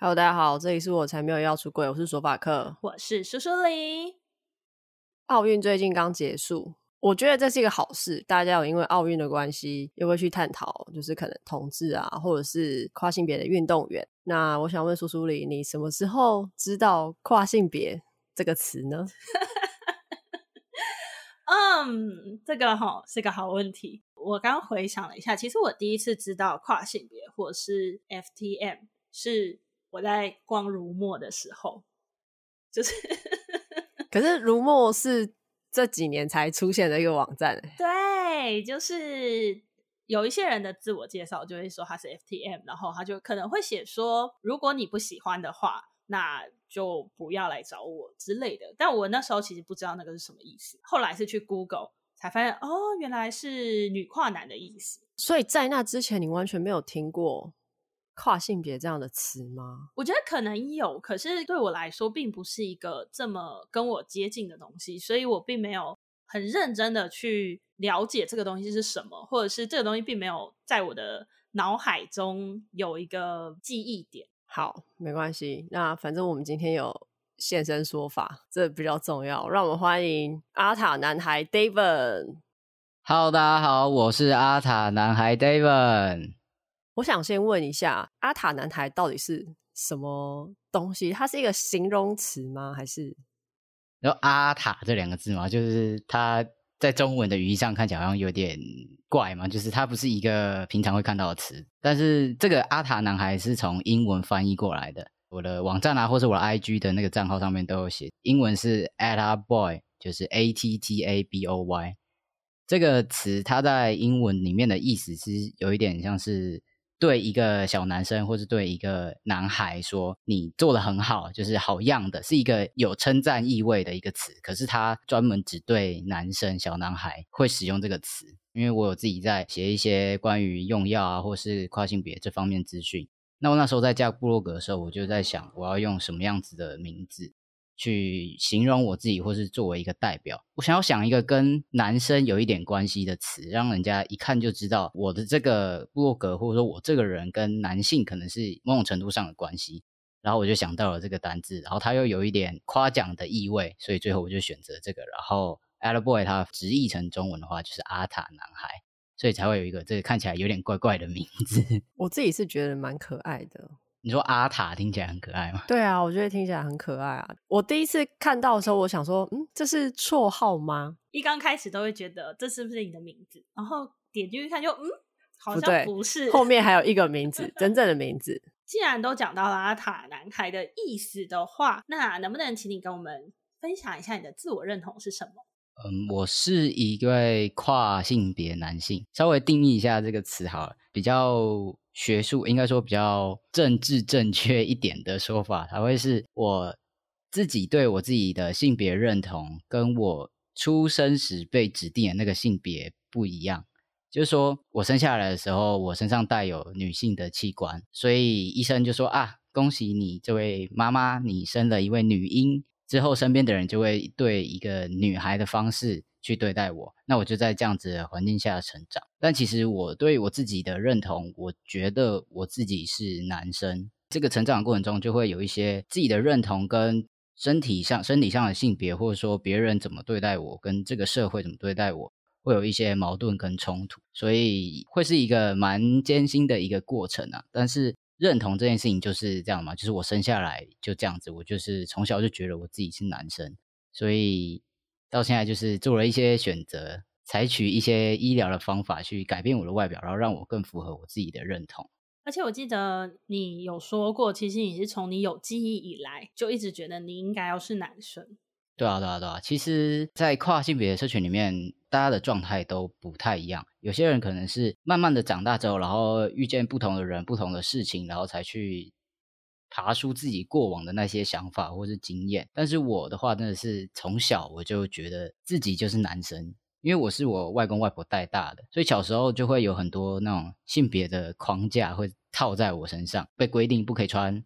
Hello，大家好，这里是我才没有要出柜，我是索法克，我是苏苏梨。奥运最近刚结束，我觉得这是一个好事，大家有因为奥运的关系，又会去探讨，就是可能同志啊，或者是跨性别的运动员。那我想问苏苏梨，你什么时候知道跨性别这个词呢？嗯，这个哈是个好问题。我刚回想了一下，其实我第一次知道跨性别或是 FTM 是。我在逛如墨的时候，就是，可是如墨是这几年才出现的一个网站。对，就是有一些人的自我介绍就会说他是 FTM，然后他就可能会写说，如果你不喜欢的话，那就不要来找我之类的。但我那时候其实不知道那个是什么意思，后来是去 Google 才发现，哦，原来是女跨男的意思。所以在那之前，你完全没有听过。跨性别这样的词吗？我觉得可能有，可是对我来说并不是一个这么跟我接近的东西，所以我并没有很认真的去了解这个东西是什么，或者是这个东西并没有在我的脑海中有一个记忆点。好，没关系，那反正我们今天有现身说法，这比较重要。让我们欢迎阿塔男孩 David。Hello，大家好，我是阿塔男孩 David。我想先问一下，阿塔男孩到底是什么东西？它是一个形容词吗？还是然后阿塔这两个字吗？就是它在中文的语义上看起来好像有点怪嘛，就是它不是一个平常会看到的词。但是这个阿塔男孩是从英文翻译过来的。我的网站啊，或是我的 IG 的那个账号上面都有写，英文是 Attaboy，就是 A T T A B O Y 这个词，它在英文里面的意思是有一点像是。对一个小男生，或是对一个男孩说，你做得很好，就是好样的，是一个有称赞意味的一个词。可是他专门只对男生、小男孩会使用这个词。因为我有自己在写一些关于用药啊，或是跨性别这方面资讯。那我那时候在架部落格的时候，我就在想，我要用什么样子的名字。去形容我自己，或是作为一个代表，我想要想一个跟男生有一点关系的词，让人家一看就知道我的这个部落格，或者说我这个人跟男性可能是某种程度上的关系。然后我就想到了这个单字，然后它又有一点夸奖的意味，所以最后我就选择这个。然后 Attaboy 它直译成中文的话就是阿塔男孩，所以才会有一个这个看起来有点怪怪的名字。我自己是觉得蛮可爱的。你说阿塔听起来很可爱吗？对啊，我觉得听起来很可爱啊。我第一次看到的时候，我想说，嗯，这是绰号吗？一刚开始都会觉得这是不是你的名字，然后点进去看就，就嗯，好像不是。不，后面还有一个名字，真正的名字。既然都讲到了阿塔男孩的意思的话，那能不能请你跟我们分享一下你的自我认同是什么？嗯，我是一位跨性别男性。稍微定义一下这个词好了，比较。学术应该说比较政治正确一点的说法，才会是我自己对我自己的性别认同，跟我出生时被指定的那个性别不一样。就是说我生下来的时候，我身上带有女性的器官，所以医生就说啊，恭喜你这位妈妈，你生了一位女婴。之后身边的人就会对一个女孩的方式。去对待我，那我就在这样子的环境下成长。但其实我对我自己的认同，我觉得我自己是男生。这个成长的过程中，就会有一些自己的认同跟身体上、身体上的性别，或者说别人怎么对待我，跟这个社会怎么对待我，会有一些矛盾跟冲突，所以会是一个蛮艰辛的一个过程啊。但是认同这件事情就是这样嘛，就是我生下来就这样子，我就是从小就觉得我自己是男生，所以。到现在就是做了一些选择，采取一些医疗的方法去改变我的外表，然后让我更符合我自己的认同。而且我记得你有说过，其实你是从你有记忆以来就一直觉得你应该要是男生。对啊，对啊，对啊。其实，在跨性别的社群里面，大家的状态都不太一样。有些人可能是慢慢的长大之后，然后遇见不同的人、不同的事情，然后才去。爬出自己过往的那些想法或是经验，但是我的话真的是从小我就觉得自己就是男生，因为我是我外公外婆带大的，所以小时候就会有很多那种性别的框架会套在我身上，被规定不可以穿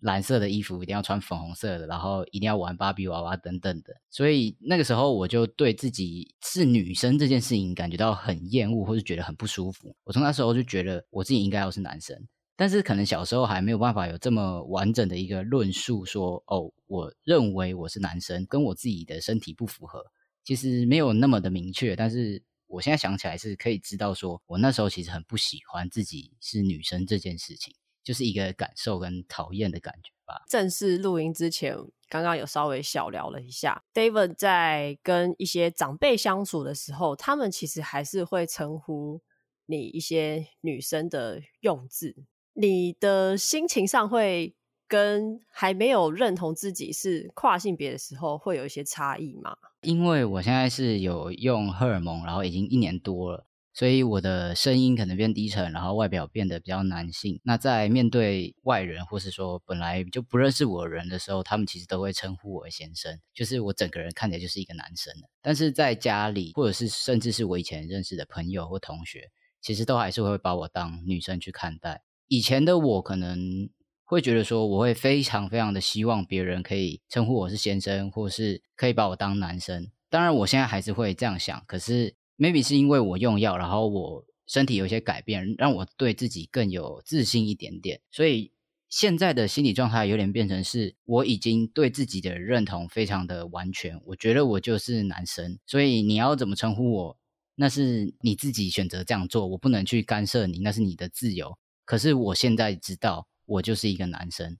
蓝色的衣服，一定要穿粉红色的，然后一定要玩芭比娃娃等等的，所以那个时候我就对自己是女生这件事情感觉到很厌恶，或是觉得很不舒服。我从那时候就觉得我自己应该要是男生。但是可能小时候还没有办法有这么完整的一个论述说，哦，我认为我是男生，跟我自己的身体不符合，其实没有那么的明确。但是我现在想起来是可以知道，说我那时候其实很不喜欢自己是女生这件事情，就是一个感受跟讨厌的感觉吧。正式录音之前，刚刚有稍微小聊了一下，David 在跟一些长辈相处的时候，他们其实还是会称呼你一些女生的用字。你的心情上会跟还没有认同自己是跨性别的时候会有一些差异吗？因为我现在是有用荷尔蒙，然后已经一年多了，所以我的声音可能变低沉，然后外表变得比较男性。那在面对外人，或是说本来就不认识我的人的时候，他们其实都会称呼我先生，就是我整个人看起来就是一个男生。但是在家里，或者是甚至是我以前认识的朋友或同学，其实都还是会把我当女生去看待。以前的我可能会觉得说，我会非常非常的希望别人可以称呼我是先生，或是可以把我当男生。当然，我现在还是会这样想。可是，maybe 是因为我用药，然后我身体有一些改变，让我对自己更有自信一点点。所以，现在的心理状态有点变成是，我已经对自己的认同非常的完全。我觉得我就是男生，所以你要怎么称呼我，那是你自己选择这样做，我不能去干涉你，那是你的自由。可是我现在知道，我就是一个男生。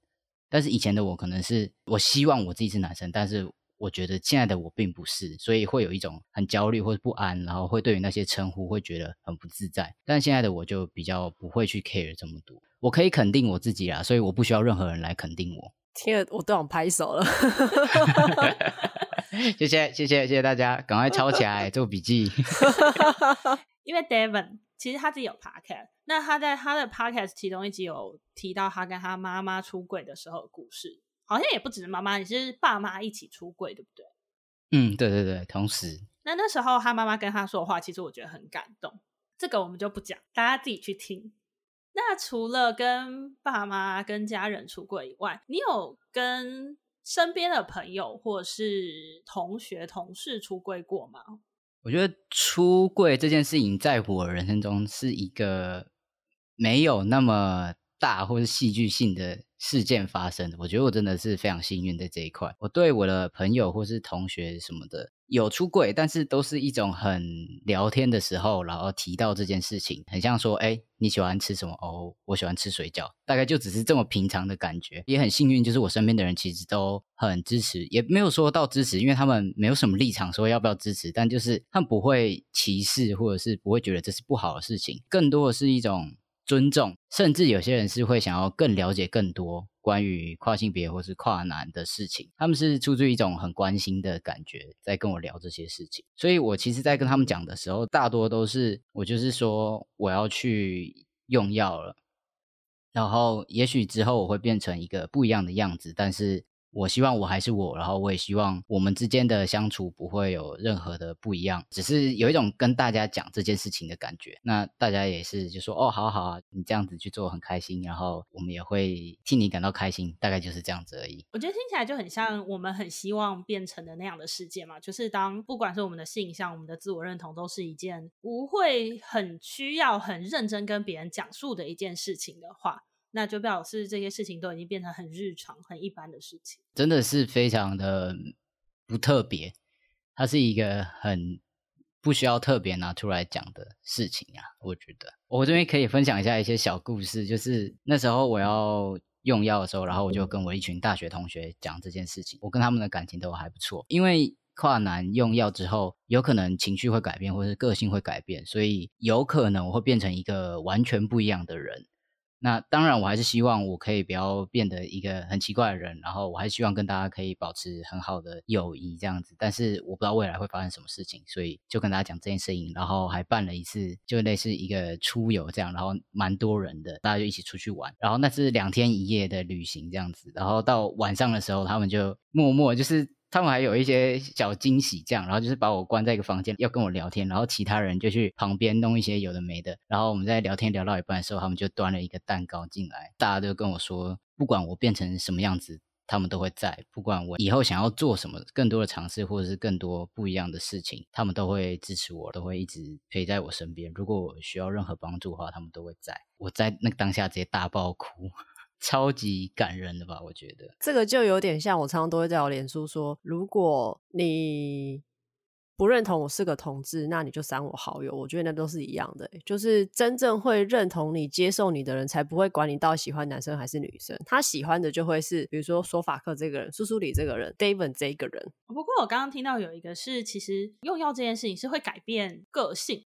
但是以前的我可能是，我希望我自己是男生，但是我觉得现在的我并不是，所以会有一种很焦虑或者不安，然后会对于那些称呼会觉得很不自在。但现在的我就比较不会去 care 这么多，我可以肯定我自己啦，所以我不需要任何人来肯定我。听了我都想拍手了，谢谢谢谢谢谢大家，赶快抄起来做笔记。因为 Devon 其实他自己有 podcast，那他在他的 podcast 其中一集有提到他跟他妈妈出轨的时候的故事，好像也不只是妈妈，你是爸妈一起出柜，对不对？嗯，对对对，同时。那那时候他妈妈跟他说的话，其实我觉得很感动。这个我们就不讲，大家自己去听。那除了跟爸妈、跟家人出柜以外，你有跟身边的朋友或者是同学、同事出柜过吗？我觉得出柜这件事情，在我人生中是一个没有那么大或是戏剧性的事件发生的。我觉得我真的是非常幸运在这一块。我对我的朋友或是同学什么的。有出柜，但是都是一种很聊天的时候，然后提到这件事情，很像说，哎，你喜欢吃什么？哦，我喜欢吃水饺，大概就只是这么平常的感觉。也很幸运，就是我身边的人其实都很支持，也没有说到支持，因为他们没有什么立场说要不要支持，但就是他们不会歧视，或者是不会觉得这是不好的事情，更多的是一种尊重，甚至有些人是会想要更了解更多。关于跨性别或是跨男的事情，他们是出自一种很关心的感觉，在跟我聊这些事情。所以我其实，在跟他们讲的时候，大多都是我就是说我要去用药了，然后也许之后我会变成一个不一样的样子，但是。我希望我还是我，然后我也希望我们之间的相处不会有任何的不一样，只是有一种跟大家讲这件事情的感觉。那大家也是就说哦，好好啊，你这样子去做很开心，然后我们也会替你感到开心，大概就是这样子而已。我觉得听起来就很像我们很希望变成的那样的世界嘛，就是当不管是我们的性向、我们的自我认同，都是一件不会很需要很认真跟别人讲述的一件事情的话。那就表示这些事情都已经变成很日常、很一般的事情，真的是非常的不特别。它是一个很不需要特别拿出来讲的事情啊。我觉得我这边可以分享一下一些小故事，就是那时候我要用药的时候，然后我就跟我一群大学同学讲这件事情。我跟他们的感情都还不错，因为跨男用药之后，有可能情绪会改变，或是个性会改变，所以有可能我会变成一个完全不一样的人。那当然，我还是希望我可以不要变得一个很奇怪的人，然后我还是希望跟大家可以保持很好的友谊这样子。但是我不知道未来会发生什么事情，所以就跟大家讲这件事情，然后还办了一次，就类似一个出游这样，然后蛮多人的，大家就一起出去玩。然后那是两天一夜的旅行这样子，然后到晚上的时候，他们就默默就是。他们还有一些小惊喜，这样，然后就是把我关在一个房间，要跟我聊天，然后其他人就去旁边弄一些有的没的，然后我们在聊天聊到一半的时候，他们就端了一个蛋糕进来，大家都跟我说，不管我变成什么样子，他们都会在，不管我以后想要做什么更多的尝试，或者是更多不一样的事情，他们都会支持我，都会一直陪在我身边。如果我需要任何帮助的话，他们都会在。我在那个当下直接大爆哭，超级感人的吧？我觉得这个就有点像我常常都会在我脸书说，如果你。不认同我是个同志，那你就删我好友。我觉得那都是一样的，就是真正会认同你、接受你的人，才不会管你到底喜欢男生还是女生。他喜欢的就会是，比如说索法克这个人、苏苏里这个人、David 这个人。不过我刚刚听到有一个是，其实用药这件事情是会改变个性。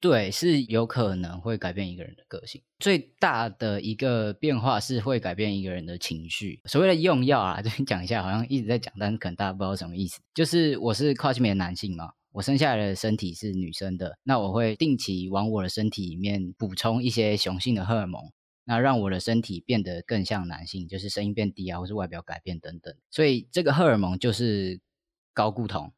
对，是有可能会改变一个人的个性。最大的一个变化是会改变一个人的情绪。所谓的用药啊，这边讲一下，好像一直在讲，但是可能大家不知道什么意思。就是我是跨性别男性嘛，我生下来的身体是女生的，那我会定期往我的身体里面补充一些雄性的荷尔蒙，那让我的身体变得更像男性，就是声音变低啊，或是外表改变等等。所以这个荷尔蒙就是睾固酮，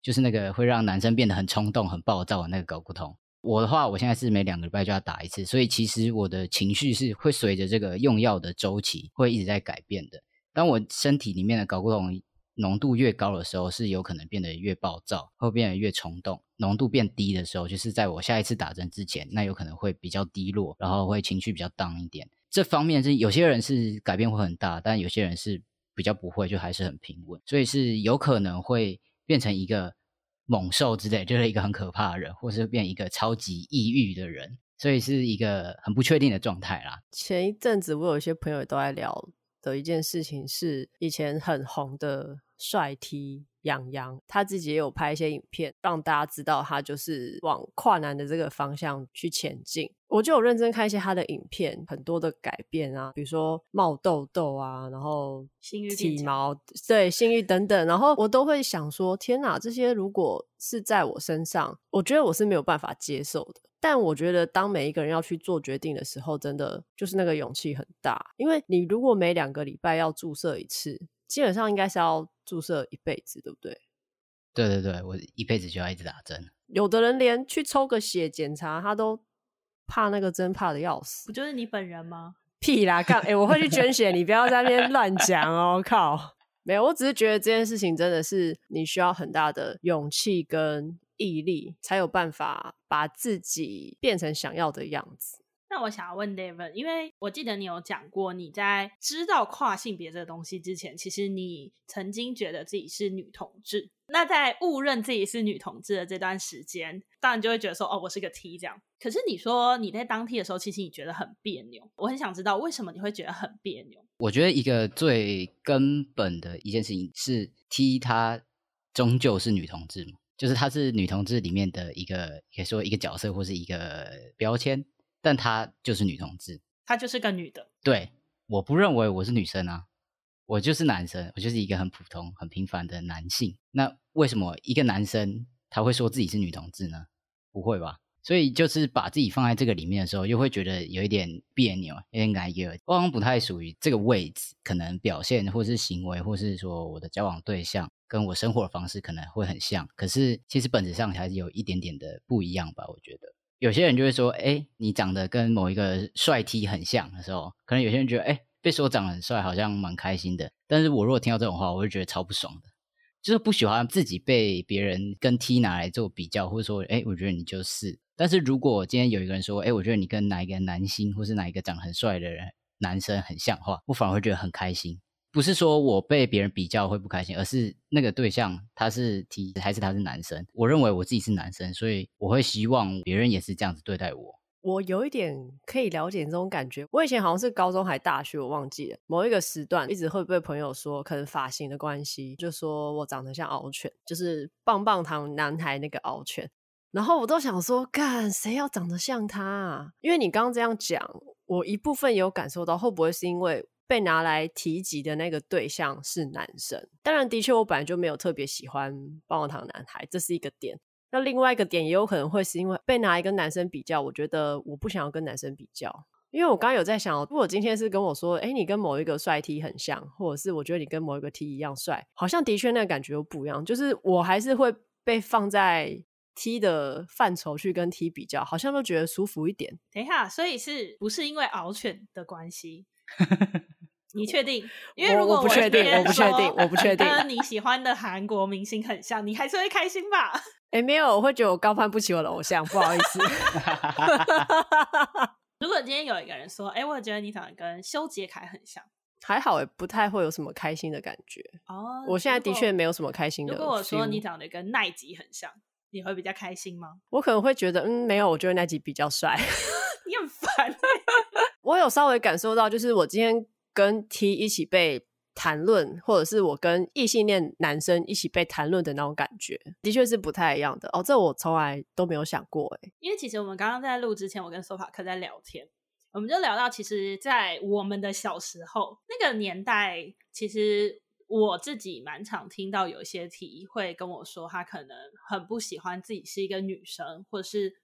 就是那个会让男生变得很冲动、很暴躁的那个睾固酮。我的话，我现在是每两个礼拜就要打一次，所以其实我的情绪是会随着这个用药的周期会一直在改变的。当我身体里面的睾固酮浓度越高的时候，是有可能变得越暴躁，会变得越冲动；浓度变低的时候，就是在我下一次打针之前，那有可能会比较低落，然后会情绪比较 down 一点。这方面是有些人是改变会很大，但有些人是比较不会，就还是很平稳，所以是有可能会变成一个。猛兽之类，就是一个很可怕的人，或是变一个超级抑郁的人，所以是一个很不确定的状态啦。前一阵子我有一些朋友都在聊的一件事情是，以前很红的帅 T。洋洋他自己也有拍一些影片，让大家知道他就是往跨男的这个方向去前进。我就有认真看一些他的影片，很多的改变啊，比如说冒痘痘啊，然后体毛，对性欲等等，然后我都会想说：天哪，这些如果是在我身上，我觉得我是没有办法接受的。但我觉得，当每一个人要去做决定的时候，真的就是那个勇气很大，因为你如果每两个礼拜要注射一次。基本上应该是要注射一辈子，对不对？对对对，我一辈子就要一直打针。有的人连去抽个血检查，他都怕那个针，怕的要死。不就是你本人吗？屁啦！干，哎，我会去捐血，你不要在那边乱讲哦！靠，没有，我只是觉得这件事情真的是你需要很大的勇气跟毅力，才有办法把自己变成想要的样子。那我想要问 David，因为我记得你有讲过，你在知道跨性别这个东西之前，其实你曾经觉得自己是女同志。那在误认自己是女同志的这段时间，当然就会觉得说，哦，我是个 T 这样。可是你说你在当 T 的时候，其实你觉得很别扭。我很想知道为什么你会觉得很别扭？我觉得一个最根本的一件事情是，T 它终究是女同志嘛，就是她是女同志里面的一个，可以说一个角色或是一个标签。但她就是女同志，她就是个女的。对，我不认为我是女生啊，我就是男生，我就是一个很普通、很平凡的男性。那为什么一个男生他会说自己是女同志呢？不会吧？所以就是把自己放在这个里面的时候，又会觉得有一点别扭，有点感觉我好像不太属于这个位置。可能表现或是行为，或是说我的交往对象跟我生活的方式可能会很像，可是其实本质上还是有一点点的不一样吧？我觉得。有些人就会说：“哎，你长得跟某一个帅 T 很像的时候，可能有些人觉得，哎，被说长得很帅，好像蛮开心的。但是我如果听到这种话，我会觉得超不爽的，就是不喜欢自己被别人跟 T 拿来做比较，或者说，哎，我觉得你就是。但是如果今天有一个人说，哎，我觉得你跟哪一个男星，或是哪一个长得很帅的人男生很像的话，我反而会觉得很开心。”不是说我被别人比较会不开心，而是那个对象他是 T 还是他是男生？我认为我自己是男生，所以我会希望别人也是这样子对待我。我有一点可以了解这种感觉。我以前好像是高中还大学，我忘记了某一个时段，一直会被朋友说，可能发型的关系，就说我长得像敖犬，就是棒棒糖男孩那个敖犬。然后我都想说，干谁要长得像他啊？因为你刚刚这样讲，我一部分有感受到，会不会是因为？被拿来提及的那个对象是男生，当然，的确，我本来就没有特别喜欢棒棒糖男孩，这是一个点。那另外一个点也有可能会是因为被拿来跟男生比较，我觉得我不想要跟男生比较，因为我刚刚有在想，如果今天是跟我说，哎，你跟某一个帅 T 很像，或者是我觉得你跟某一个 T 一样帅，好像的确那个感觉又不一样，就是我还是会被放在 T 的范畴去跟 T 比较，好像都觉得舒服一点。等一下，所以是不是因为獒犬的关系？你确定？因为如果我不确定，我不确定，我不确定。跟你喜欢的韩国明星很像，你还是会开心吧？哎、欸，没有，我会觉得我高攀不起我的偶像，不好意思。如果今天有一个人说：“哎、欸，我觉得你长得跟修杰楷很像。”还好，也不太会有什么开心的感觉。哦，我现在的确没有什么开心的。如果我说你长得跟奈吉很像，你会比较开心吗？我可能会觉得，嗯，没有，我觉得奈吉比较帅。你很烦。我有稍微感受到，就是我今天跟 T 一起被谈论，或者是我跟异性恋男生一起被谈论的那种感觉，的确是不太一样的。哦，这我从来都没有想过，哎。因为其实我们刚刚在录之前，我跟索法克在聊天。我们就聊到，其实，在我们的小时候那个年代，其实我自己蛮常听到有一些 T 会跟我说，他可能很不喜欢自己是一个女生，或者是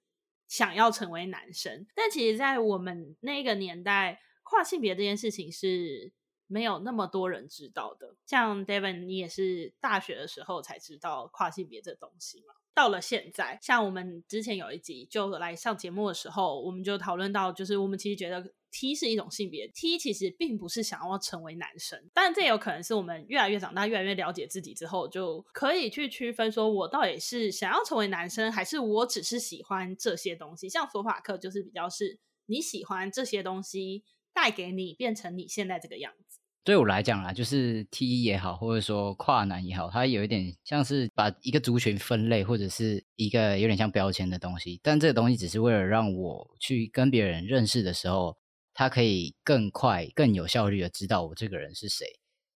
想要成为男生。但其实，在我们那个年代，跨性别这件事情是没有那么多人知道的。像 Devin，你也是大学的时候才知道跨性别这东西嘛？到了现在，像我们之前有一集就来上节目的时候，我们就讨论到，就是我们其实觉得 T 是一种性别，T 其实并不是想要成为男生，但这有可能是我们越来越长大，越来越了解自己之后，就可以去区分说，我到底是想要成为男生，还是我只是喜欢这些东西。像索法克就是比较是你喜欢这些东西带给你变成你现在这个样子。对我来讲啊，就是 T 也好，或者说跨男也好，它有一点像是把一个族群分类，或者是一个有点像标签的东西。但这个东西只是为了让我去跟别人认识的时候，他可以更快、更有效率的知道我这个人是谁。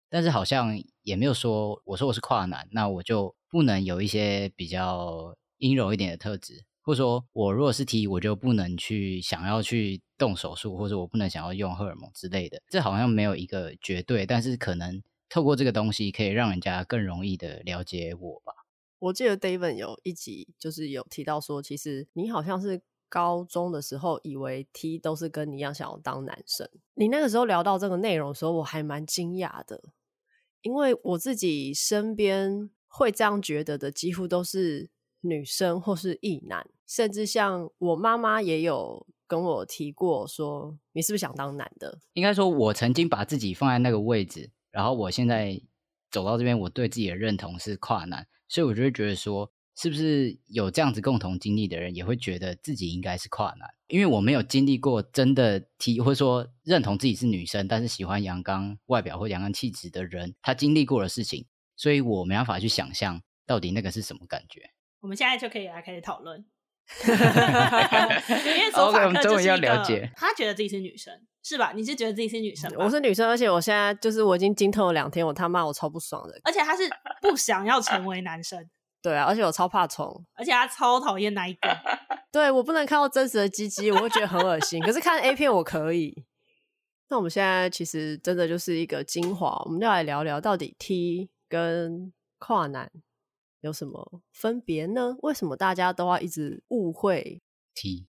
但是好像也没有说，我说我是跨男，那我就不能有一些比较阴柔一点的特质。或者说我如果是 T，我就不能去想要去动手术，或者我不能想要用荷尔蒙之类的。这好像没有一个绝对，但是可能透过这个东西，可以让人家更容易的了解我吧。我记得 David 有一集就是有提到说，其实你好像是高中的时候以为 T 都是跟你一样想要当男生。你那个时候聊到这个内容的时候，我还蛮惊讶的，因为我自己身边会这样觉得的，几乎都是女生或是异男。甚至像我妈妈也有跟我提过，说你是不是想当男的？应该说，我曾经把自己放在那个位置，然后我现在走到这边，我对自己的认同是跨男，所以我就会觉得说，是不是有这样子共同经历的人，也会觉得自己应该是跨男？因为我没有经历过真的提，或者说认同自己是女生，但是喜欢阳刚外表或阳刚气质的人，他经历过的事情，所以我没办法去想象到底那个是什么感觉。我们现在就可以来开始讨论。因为索法克就是一个，他觉得自己是女生，是吧？你是觉得自己是女生？我是女生，而且我现在就是我已经经痛了两天，我他妈我超不爽的。而且他是不想要成为男生，对啊，而且我超怕虫，而且他超讨厌那一个。对，我不能看到真实的鸡鸡，我会觉得很恶心。可是看 A 片我可以。那我们现在其实真的就是一个精华，我们就来聊聊到底 T 跟跨男有什么分别呢？为什么大家都要一直误会 T？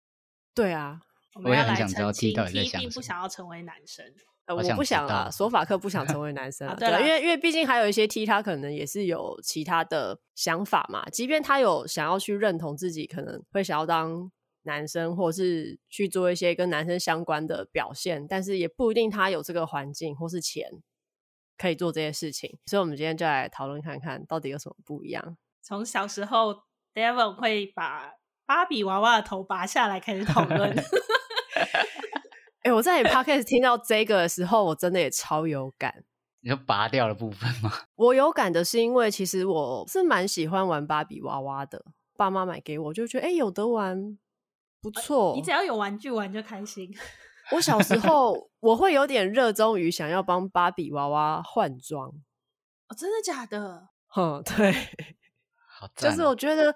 对啊，我也很想知道 T 到底在想不想要成为男生，呃、我不想啊。索法克不想成为男生啊，对，因为因为毕竟还有一些 T，他可能也是有其他的想法嘛。即便他有想要去认同自己，可能会想要当男生，或是去做一些跟男生相关的表现，但是也不一定他有这个环境或是钱。可以做这些事情，所以我们今天就来讨论看看到底有什么不一样。从小时候，Devon 会把芭比娃娃的头拔下来开始讨论。哎、欸，我在你 Podcast 听到这个的时候，我真的也超有感。你说拔掉的部分吗？我有感的是因为其实我是蛮喜欢玩芭比娃娃的，爸妈买给我就觉得哎、欸、有得玩，不错。你只要有玩具玩就开心。我小时候我会有点热衷于想要帮芭比娃娃换装，哦，真的假的？嗯，对，好赞啊，就是我觉得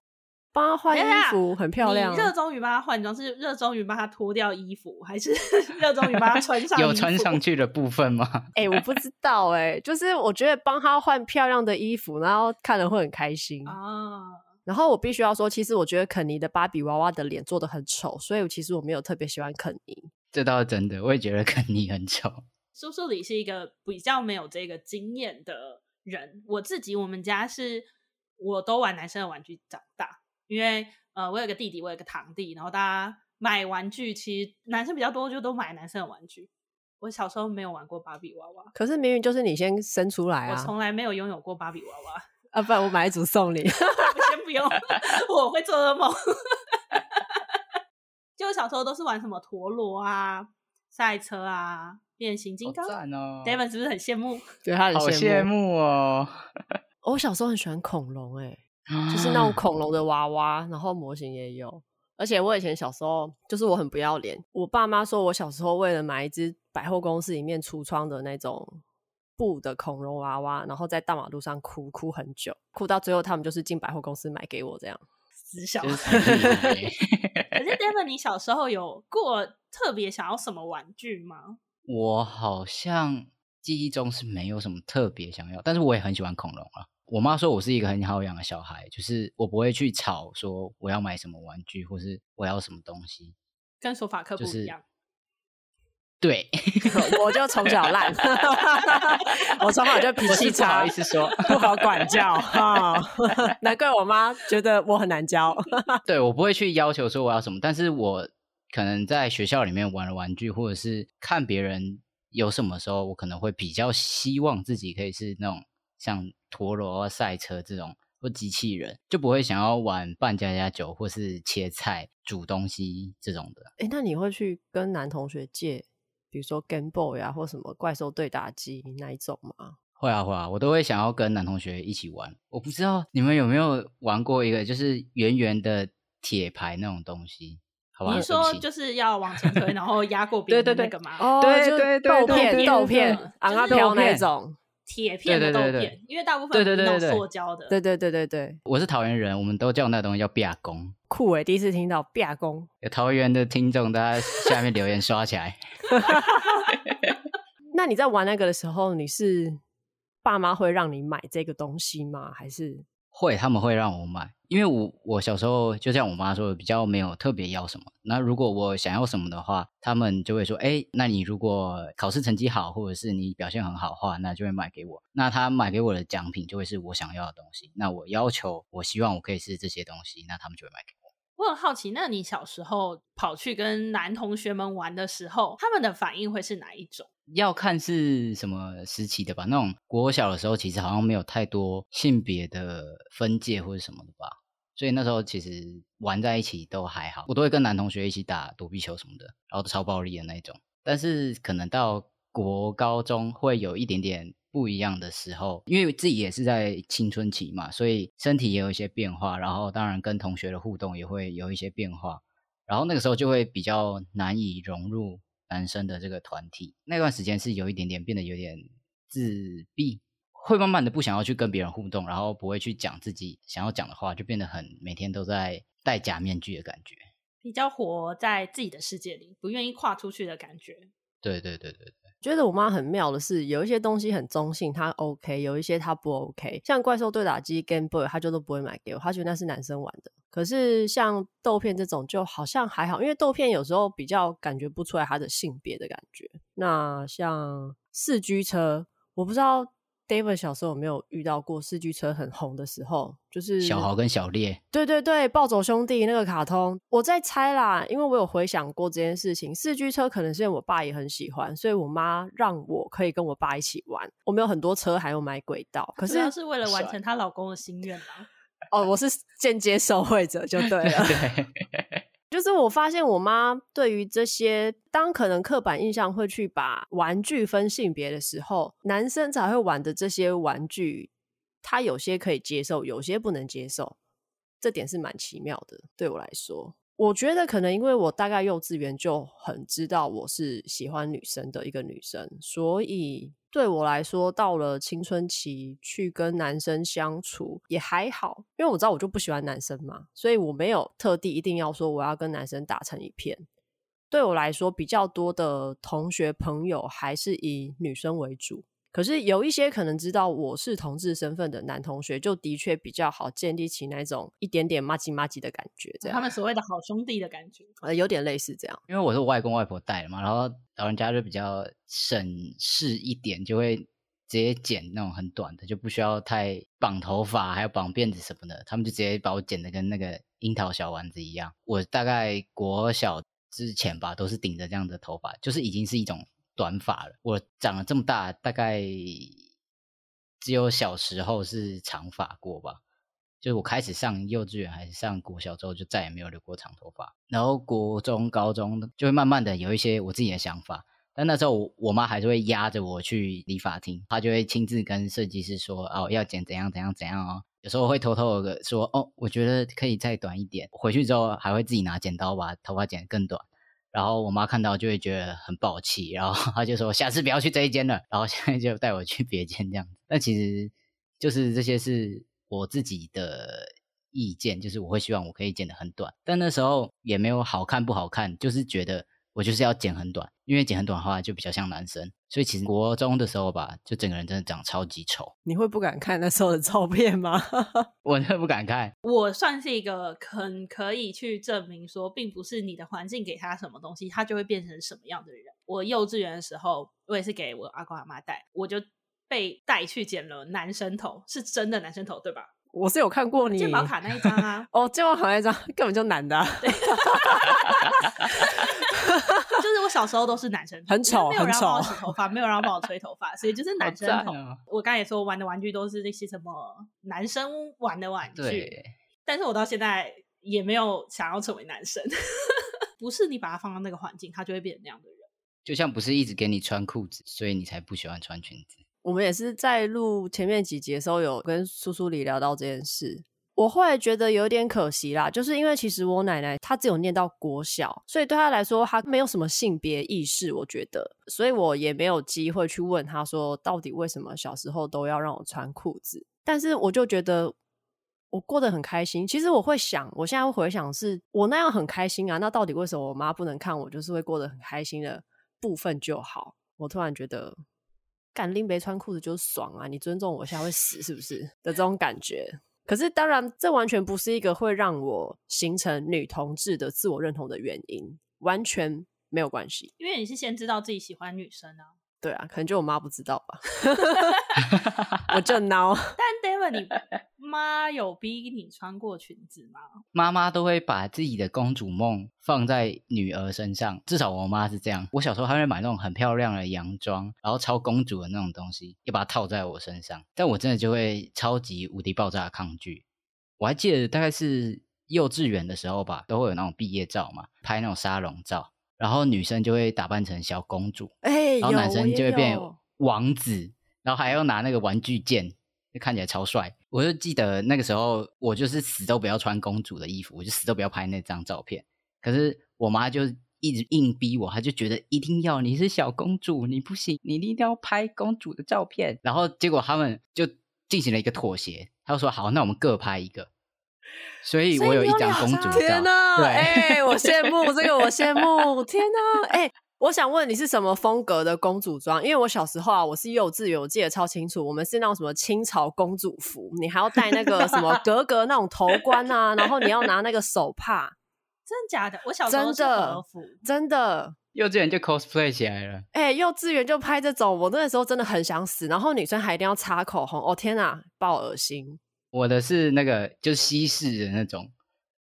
帮她换衣服很漂亮。你热衷于帮她换装，是热衷于帮她脱掉衣服，还是 热衷于帮她穿上？有穿上去的部分吗？哎、欸，我不知道哎、欸，就是我觉得帮她换漂亮的衣服，然后看了会很开心啊。然后我必须要说，其实我觉得肯尼的芭比娃娃的脸做的很丑，所以其实我没有特别喜欢肯尼。这倒是真的，我也觉得肯尼很丑。叔叔里是一个比较没有这个经验的人。我自己，我们家是我都玩男生的玩具长大，因为呃，我有个弟弟，我有个堂弟，然后大家买玩具，其实男生比较多，就都买男生的玩具。我小时候没有玩过芭比娃娃，可是明明就是你先生出来啊！我从来没有拥有过芭比娃娃啊！不然我买一组送你。先不用，我会做噩梦。就我小时候都是玩什么陀螺啊、赛车啊、变形金刚。哦，David 是不是很羡慕？对他很好羡慕 哦。我小时候很喜欢恐龙，哎，就是那种恐龙的娃娃，然后模型也有。而且我以前小时候就是我很不要脸，我爸妈说我小时候为了买一只百货公司里面橱窗的那种布的恐龙娃娃，然后在大马路上哭哭很久，哭到最后他们就是进百货公司买给我这样。死小孩。可是 David，你小时候有过特别想要什么玩具吗？我好像记忆中是没有什么特别想要，但是我也很喜欢恐龙啊。我妈说我是一个很好养的小孩，就是我不会去吵说我要买什么玩具，或是我要什么东西，跟索法克不一样。就是、对，我就从小烂，我从小就脾气差，不好意思说不好管教哈，难怪我妈觉得我很难教。对，我不会去要求说我要什么，但是我可能在学校里面玩的玩具，或者是看别人有什么时候，我可能会比较希望自己可以是那种。像陀螺、赛车这种或机器人，就不会想要玩扮家家酒或是切菜、煮东西这种的。哎，那你会去跟男同学借，比如说 Game Boy 啊，或什么怪兽对打机那一种吗？会啊会啊，我都会想要跟男同学一起玩。我不知道你们有没有玩过一个，就是圆圆的铁牌那种东西，好吧？你说就是要往前推，然后压过 别人的那个吗？哦，对对对，豆片豆片，昂啊飘那种。铁片的豆片，对对对对，因为大部分是那种塑胶的。对对对对对，我是桃园人，我们都叫那东西叫壁工。酷诶，第一次听到壁工。有桃园的听众，大家下面留言刷起来。那你在玩那个的时候，你是爸妈会让你买这个东西吗？还是？会，他们会让我买，因为我我小时候就像我妈说的，比较没有特别要什么。那如果我想要什么的话，他们就会说：“哎，那你如果考试成绩好，或者是你表现很好的话，那就会买给我。那他买给我的奖品就会是我想要的东西。那我要求，我希望我可以是这些东西，那他们就会买给我。”我很好奇，那你小时候跑去跟男同学们玩的时候，他们的反应会是哪一种？要看是什么时期的吧。那种国小的时候，其实好像没有太多性别的分界或者什么的吧。所以那时候其实玩在一起都还好，我都会跟男同学一起打躲避球什么的，然后超暴力的那种。但是可能到国高中会有一点点不一样的时候，因为自己也是在青春期嘛，所以身体也有一些变化，然后当然跟同学的互动也会有一些变化，然后那个时候就会比较难以融入。男生的这个团体，那段时间是有一点点变得有点自闭，会慢慢的不想要去跟别人互动，然后不会去讲自己想要讲的话，就变得很每天都在戴假面具的感觉，比较活在自己的世界里，不愿意跨出去的感觉。对对对对对。觉得我妈很妙的是，有一些东西很中性，她 OK；有一些她不 OK。像怪兽对打机 Game Boy，她就都不会买给我，她觉得那是男生玩的。可是像豆片这种，就好像还好，因为豆片有时候比较感觉不出来它的性别的感觉。那像四驱车，我不知道。David 小时候有没有遇到过四驱车很红的时候？就是小豪跟小烈，对对对，暴走兄弟那个卡通。我在猜啦，因为我有回想过这件事情。四驱车可能是因为我爸也很喜欢，所以我妈让我可以跟我爸一起玩。我们有很多车，还有买轨道。可是是为了完成她老公的心愿吗？哦，我是间接受惠者就对了。对就是我发现我妈对于这些，当可能刻板印象会去把玩具分性别的时候，男生才会玩的这些玩具，他有些可以接受，有些不能接受，这点是蛮奇妙的。对我来说，我觉得可能因为我大概幼稚园就很知道我是喜欢女生的一个女生，所以。对我来说，到了青春期去跟男生相处也还好，因为我知道我就不喜欢男生嘛，所以我没有特地一定要说我要跟男生打成一片。对我来说，比较多的同学朋友还是以女生为主。可是有一些可能知道我是同志身份的男同学，就的确比较好建立起那种一点点麻吉麻吉的感觉，这样他们所谓的好兄弟的感觉，呃，有点类似这样。因为我是我外公外婆带的嘛，然后老人家就比较省事一点，就会直接剪那种很短的，就不需要太绑头发，还有绑辫子什么的，他们就直接把我剪的跟那个樱桃小丸子一样。我大概国小之前吧，都是顶着这样的头发，就是已经是一种。短发了。我长了这么大，大概只有小时候是长发过吧。就是我开始上幼稚园还是上国小之后，就再也没有留过长头发。然后国中、高中就会慢慢的有一些我自己的想法。但那时候我我妈还是会压着我去理发厅，她就会亲自跟设计师说：“哦，要剪怎样怎样怎样哦。”有时候会偷偷的说：“哦，我觉得可以再短一点。”回去之后还会自己拿剪刀把头发剪得更短。然后我妈看到就会觉得很抱气，然后 她就说：“下次不要去这一间了。”然后现在就带我去别间这样子。那其实就是这些是我自己的意见，就是我会希望我可以剪得很短。但那时候也没有好看不好看，就是觉得我就是要剪很短，因为剪很短的话就比较像男生。所以其实国中的时候吧，就整个人真的长超级丑。你会不敢看那时候的照片吗？我真的不敢看。我算是一个很可以去证明说，并不是你的环境给他什么东西，他就会变成什么样的人。我幼稚园的时候，我也是给我阿公阿妈带，我就被带去剪了男生头，是真的男生头，对吧？我是有看过你健保卡那一张啊。哦，健保卡那一张根本就男的、啊。对就是我小时候都是男生头，很丑，没有人帮我洗头发，没有人帮我吹头发，所以就是男生头。哦、我刚才也说，玩的玩具都是那些什么男生玩的玩具，但是我到现在也没有想要成为男生。不是你把它放到那个环境，他就会变成那样的人。就像不是一直给你穿裤子，所以你才不喜欢穿裙子。我们也是在录前面几集的时候，有跟苏苏里聊到这件事。我后来觉得有点可惜啦，就是因为其实我奶奶她只有念到国小，所以对她来说她没有什么性别意识，我觉得，所以我也没有机会去问她说到底为什么小时候都要让我穿裤子。但是我就觉得我过得很开心。其实我会想，我现在会回想是我那样很开心啊，那到底为什么我妈不能看我就是会过得很开心的部分就好？我突然觉得干拎杯穿裤子就爽啊！你尊重我，现在会死是不是的这种感觉？可是，当然，这完全不是一个会让我形成女同志的自我认同的原因，完全没有关系。因为你是先知道自己喜欢女生啊。对啊，可能就我妈不知道吧。我就孬。但你妈有逼你穿过裙子吗？妈妈都会把自己的公主梦放在女儿身上，至少我妈是这样。我小时候还会买那种很漂亮的洋装，然后超公主的那种东西，也把它套在我身上。但我真的就会超级无敌爆炸的抗拒。我还记得大概是幼稚园的时候吧，都会有那种毕业照嘛，拍那种沙龙照。然后女生就会打扮成小公主，欸、然后男生就会变王子，然后还要拿那个玩具剑，就看起来超帅。我就记得那个时候，我就是死都不要穿公主的衣服，我就死都不要拍那张照片。可是我妈就一直硬逼我，她就觉得一定要你是小公主，你不行，你一定要拍公主的照片。然后结果他们就进行了一个妥协，他就说好，那我们各拍一个。所以我有一张公主照，天哪！对，哎、欸，我羡慕这个，我羡慕。天哪！哎、欸，我想问你是什么风格的公主装？因为我小时候啊，我是幼稚园，我记得超清楚，我们是那种什么清朝公主服，你还要戴那个什么 格格那种头冠啊，然后你要拿那个手帕。真的假的？我小时候是和服，真的，真的。幼稚园就 cosplay 起来了。哎、欸，幼稚园就拍这种，我那个时候真的很想死。然后女生还一定要擦口红，哦天哪，爆恶心。我的是那个，就是西式的那种，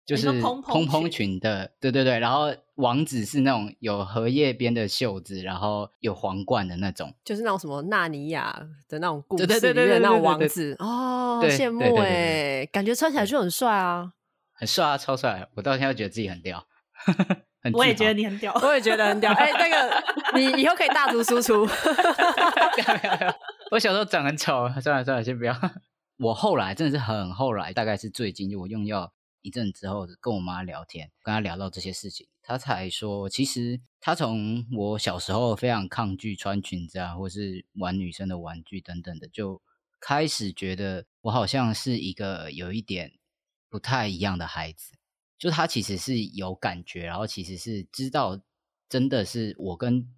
就是蓬蓬裙的，对对对。然后王子是那种有荷叶边的袖子，然后有皇冠的那种，就是那种什么纳尼亚的那种故事里面的那种王子哦，羡慕哎，感觉穿起来就很帅啊，很帅啊，超帅！我到现在觉得自己很屌，很我也觉得你很屌，我也觉得很屌。哎、欸，那个你以后可以大图输出。我小时候长很丑，算了算了，先不要。我后来真的是很后来，大概是最近就我用药一阵之后，跟我妈聊天，跟她聊到这些事情，她才说，其实她从我小时候非常抗拒穿裙子啊，或是玩女生的玩具等等的，就开始觉得我好像是一个有一点不太一样的孩子。就她其实是有感觉，然后其实是知道，真的是我跟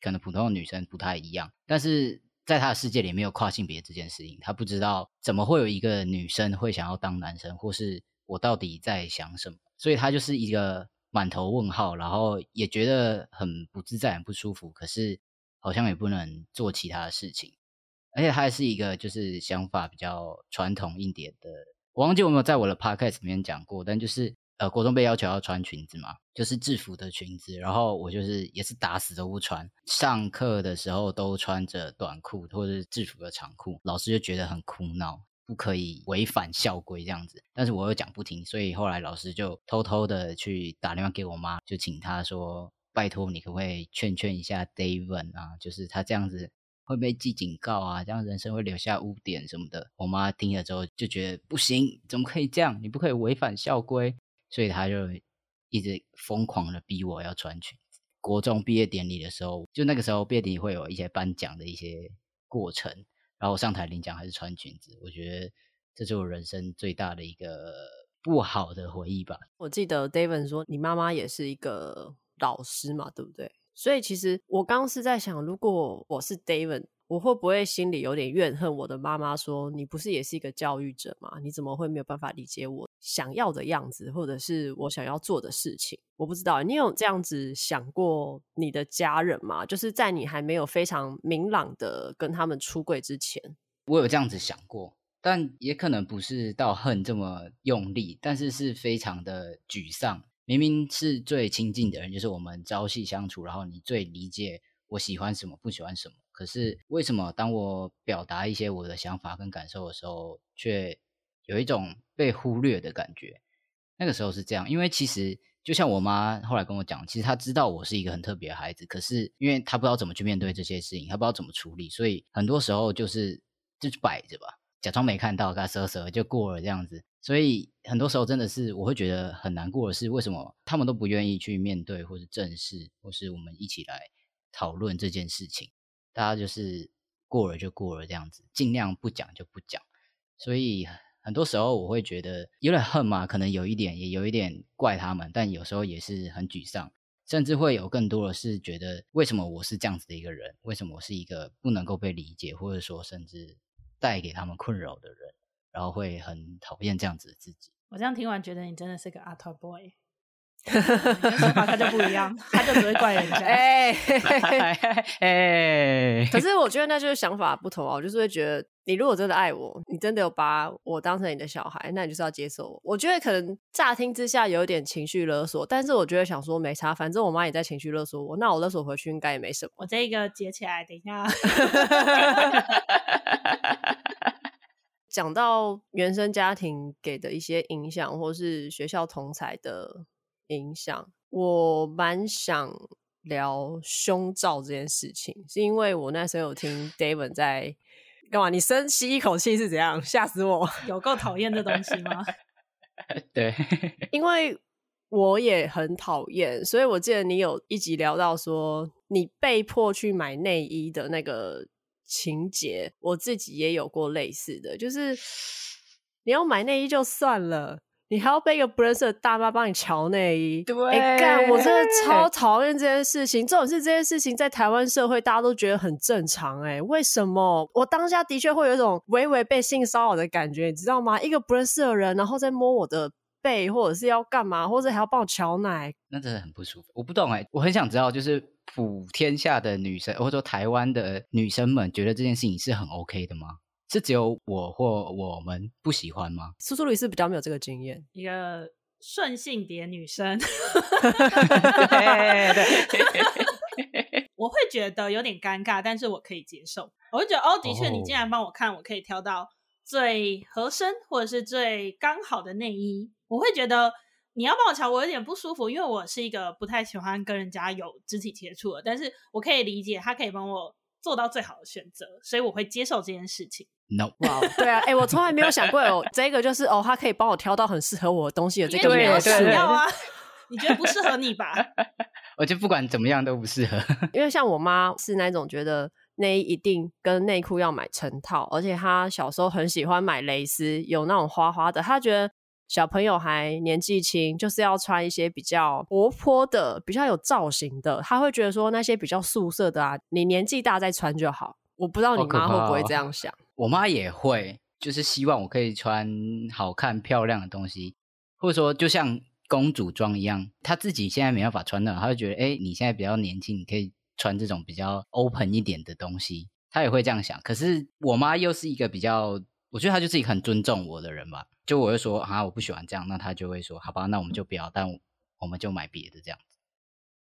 可能普通的女生不太一样，但是。在他的世界里没有跨性别这件事情，他不知道怎么会有一个女生会想要当男生，或是我到底在想什么，所以他就是一个满头问号，然后也觉得很不自在、很不舒服，可是好像也不能做其他的事情，而且他还是一个就是想法比较传统一点的，我忘记有没有在我的 podcast 里面讲过，但就是呃，国中被要求要穿裙子嘛，就是制服的裙子，然后我就是也是打死都不穿，上课的时候都穿着短裤或者是制服的长裤，老师就觉得很哭闹，不可以违反校规这样子，但是我又讲不听，所以后来老师就偷偷的去打电话给我妈，就请她说，拜托你可不可以劝劝一下 David 啊，就是他这样子。会被记警告啊，这样人生会留下污点什么的。我妈听了之后就觉得不行，怎么可以这样？你不可以违反校规，所以她就一直疯狂的逼我要穿裙子。国中毕业典礼的时候，就那个时候毕业典礼会有一些颁奖的一些过程，然后我上台领奖还是穿裙子，我觉得这是我人生最大的一个不好的回忆吧。我记得 David 说你妈妈也是一个老师嘛，对不对？所以其实我刚刚是在想，如果我是 David，我会不会心里有点怨恨我的妈妈？说你不是也是一个教育者吗？你怎么会没有办法理解我想要的样子，或者是我想要做的事情？我不知道，你有这样子想过你的家人吗？就是在你还没有非常明朗的跟他们出柜之前，我有这样子想过，但也可能不是到恨这么用力，但是是非常的沮丧。明明是最亲近的人，就是我们朝夕相处，然后你最理解我喜欢什么，不喜欢什么。可是为什么当我表达一些我的想法跟感受的时候，却有一种被忽略的感觉？那个时候是这样，因为其实就像我妈后来跟我讲，其实她知道我是一个很特别的孩子，可是因为她不知道怎么去面对这些事情，她不知道怎么处理，所以很多时候就是就是摆着吧，假装没看到，跟她蛇蛇就过了这样子。所以很多时候真的是我会觉得很难过的是，为什么他们都不愿意去面对，或是正视，或是我们一起来讨论这件事情？大家就是过了就过了这样子，尽量不讲就不讲。所以很多时候我会觉得有点恨嘛，可能有一点，也有一点怪他们，但有时候也是很沮丧，甚至会有更多的是觉得为什么我是这样子的一个人？为什么我是一个不能够被理解，或者说甚至带给他们困扰的人？然后会很讨厌这样子的自己。我这样听完，觉得你真的是个阿特 boy，说法他就不一样，他就只会怪人家。哎 哎，可是我觉得那就是想法不同啊。我就是会觉得，你如果真的爱我，你真的有把我当成你的小孩，那你就是要接受我。我觉得可能乍听之下有一点情绪勒索，但是我觉得想说没差，反正我妈也在情绪勒索我，那我勒索回去应该也没什么。我这一个接起来，等一下。讲到原生家庭给的一些影响，或是学校同才的影响，我蛮想聊胸罩这件事情，是因为我那时候有听 David 在干嘛？你深吸一口气是怎样？吓死我！有够讨厌这东西吗？对，因为我也很讨厌，所以我记得你有一集聊到说，你被迫去买内衣的那个。情节，我自己也有过类似的，就是你要买内衣就算了，你还要被一个不认识的大妈帮你瞧内衣。对，哎干，我真的超讨厌这件事情。这种事，这件事情在台湾社会大家都觉得很正常。哎，为什么？我当下的确会有一种微微被性骚扰的感觉，你知道吗？一个不认识的人，然后再摸我的背，或者是要干嘛，或者还要帮我瞧奶，那真的很不舒服。我不懂哎，我很想知道，就是。普天下的女生，或者说台湾的女生们，觉得这件事情是很 OK 的吗？是只有我或我们不喜欢吗？苏苏里是比较没有这个经验，一个顺性别女生，对对，我会觉得有点尴尬，但是我可以接受。我会觉得，哦，的确，你竟然帮我看，我可以挑到最合身或者是最刚好的内衣，我会觉得。你要帮我瞧，我有点不舒服，因为我是一个不太喜欢跟人家有肢体接触的，但是我可以理解他可以帮我做到最好的选择，所以我会接受这件事情。No，哇，对啊，哎、欸，我从来没有想过有，这个就是哦，他可以帮我挑到很适合我的东西的这个，没有想要啊？你觉得不适合你吧？我觉得不管怎么样都不适合，因为像我妈是那种觉得内衣一定跟内裤要买成套，而且她小时候很喜欢买蕾丝，有那种花花的，她觉得。小朋友还年纪轻，就是要穿一些比较活泼的、比较有造型的。他会觉得说那些比较素色的啊，你年纪大再穿就好。我不知道你妈会不会这样想。哦，我妈也会，就是希望我可以穿好看漂亮的东西，或者说就像公主装一样。她自己现在没办法穿那，她会觉得，哎，你现在比较年轻，你可以穿这种比较 open 一点的东西。她也会这样想。可是我妈又是一个比较，我觉得她就是一个很尊重我的人吧。就我会说啊，我不喜欢这样，那她就会说好吧，那我们就不要，但我们就买别的这样子。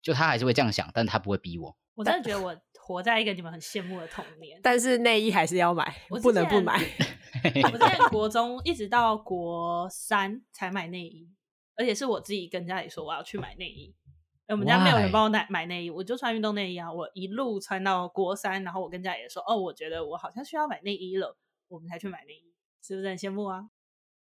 就她还是会这样想，但她不会逼我。我真的觉得我活在一个你们很羡慕的童年。但是内衣还是要买，我不能不买。我在国中一直到国三才买内衣，而且是我自己跟家里说我要去买内衣。我们家没有人帮我买买内衣，我就穿运动内衣啊。我一路穿到国三，然后我跟家里说：“哦，我觉得我好像需要买内衣了。”我们才去买内衣，是不是很羡慕啊？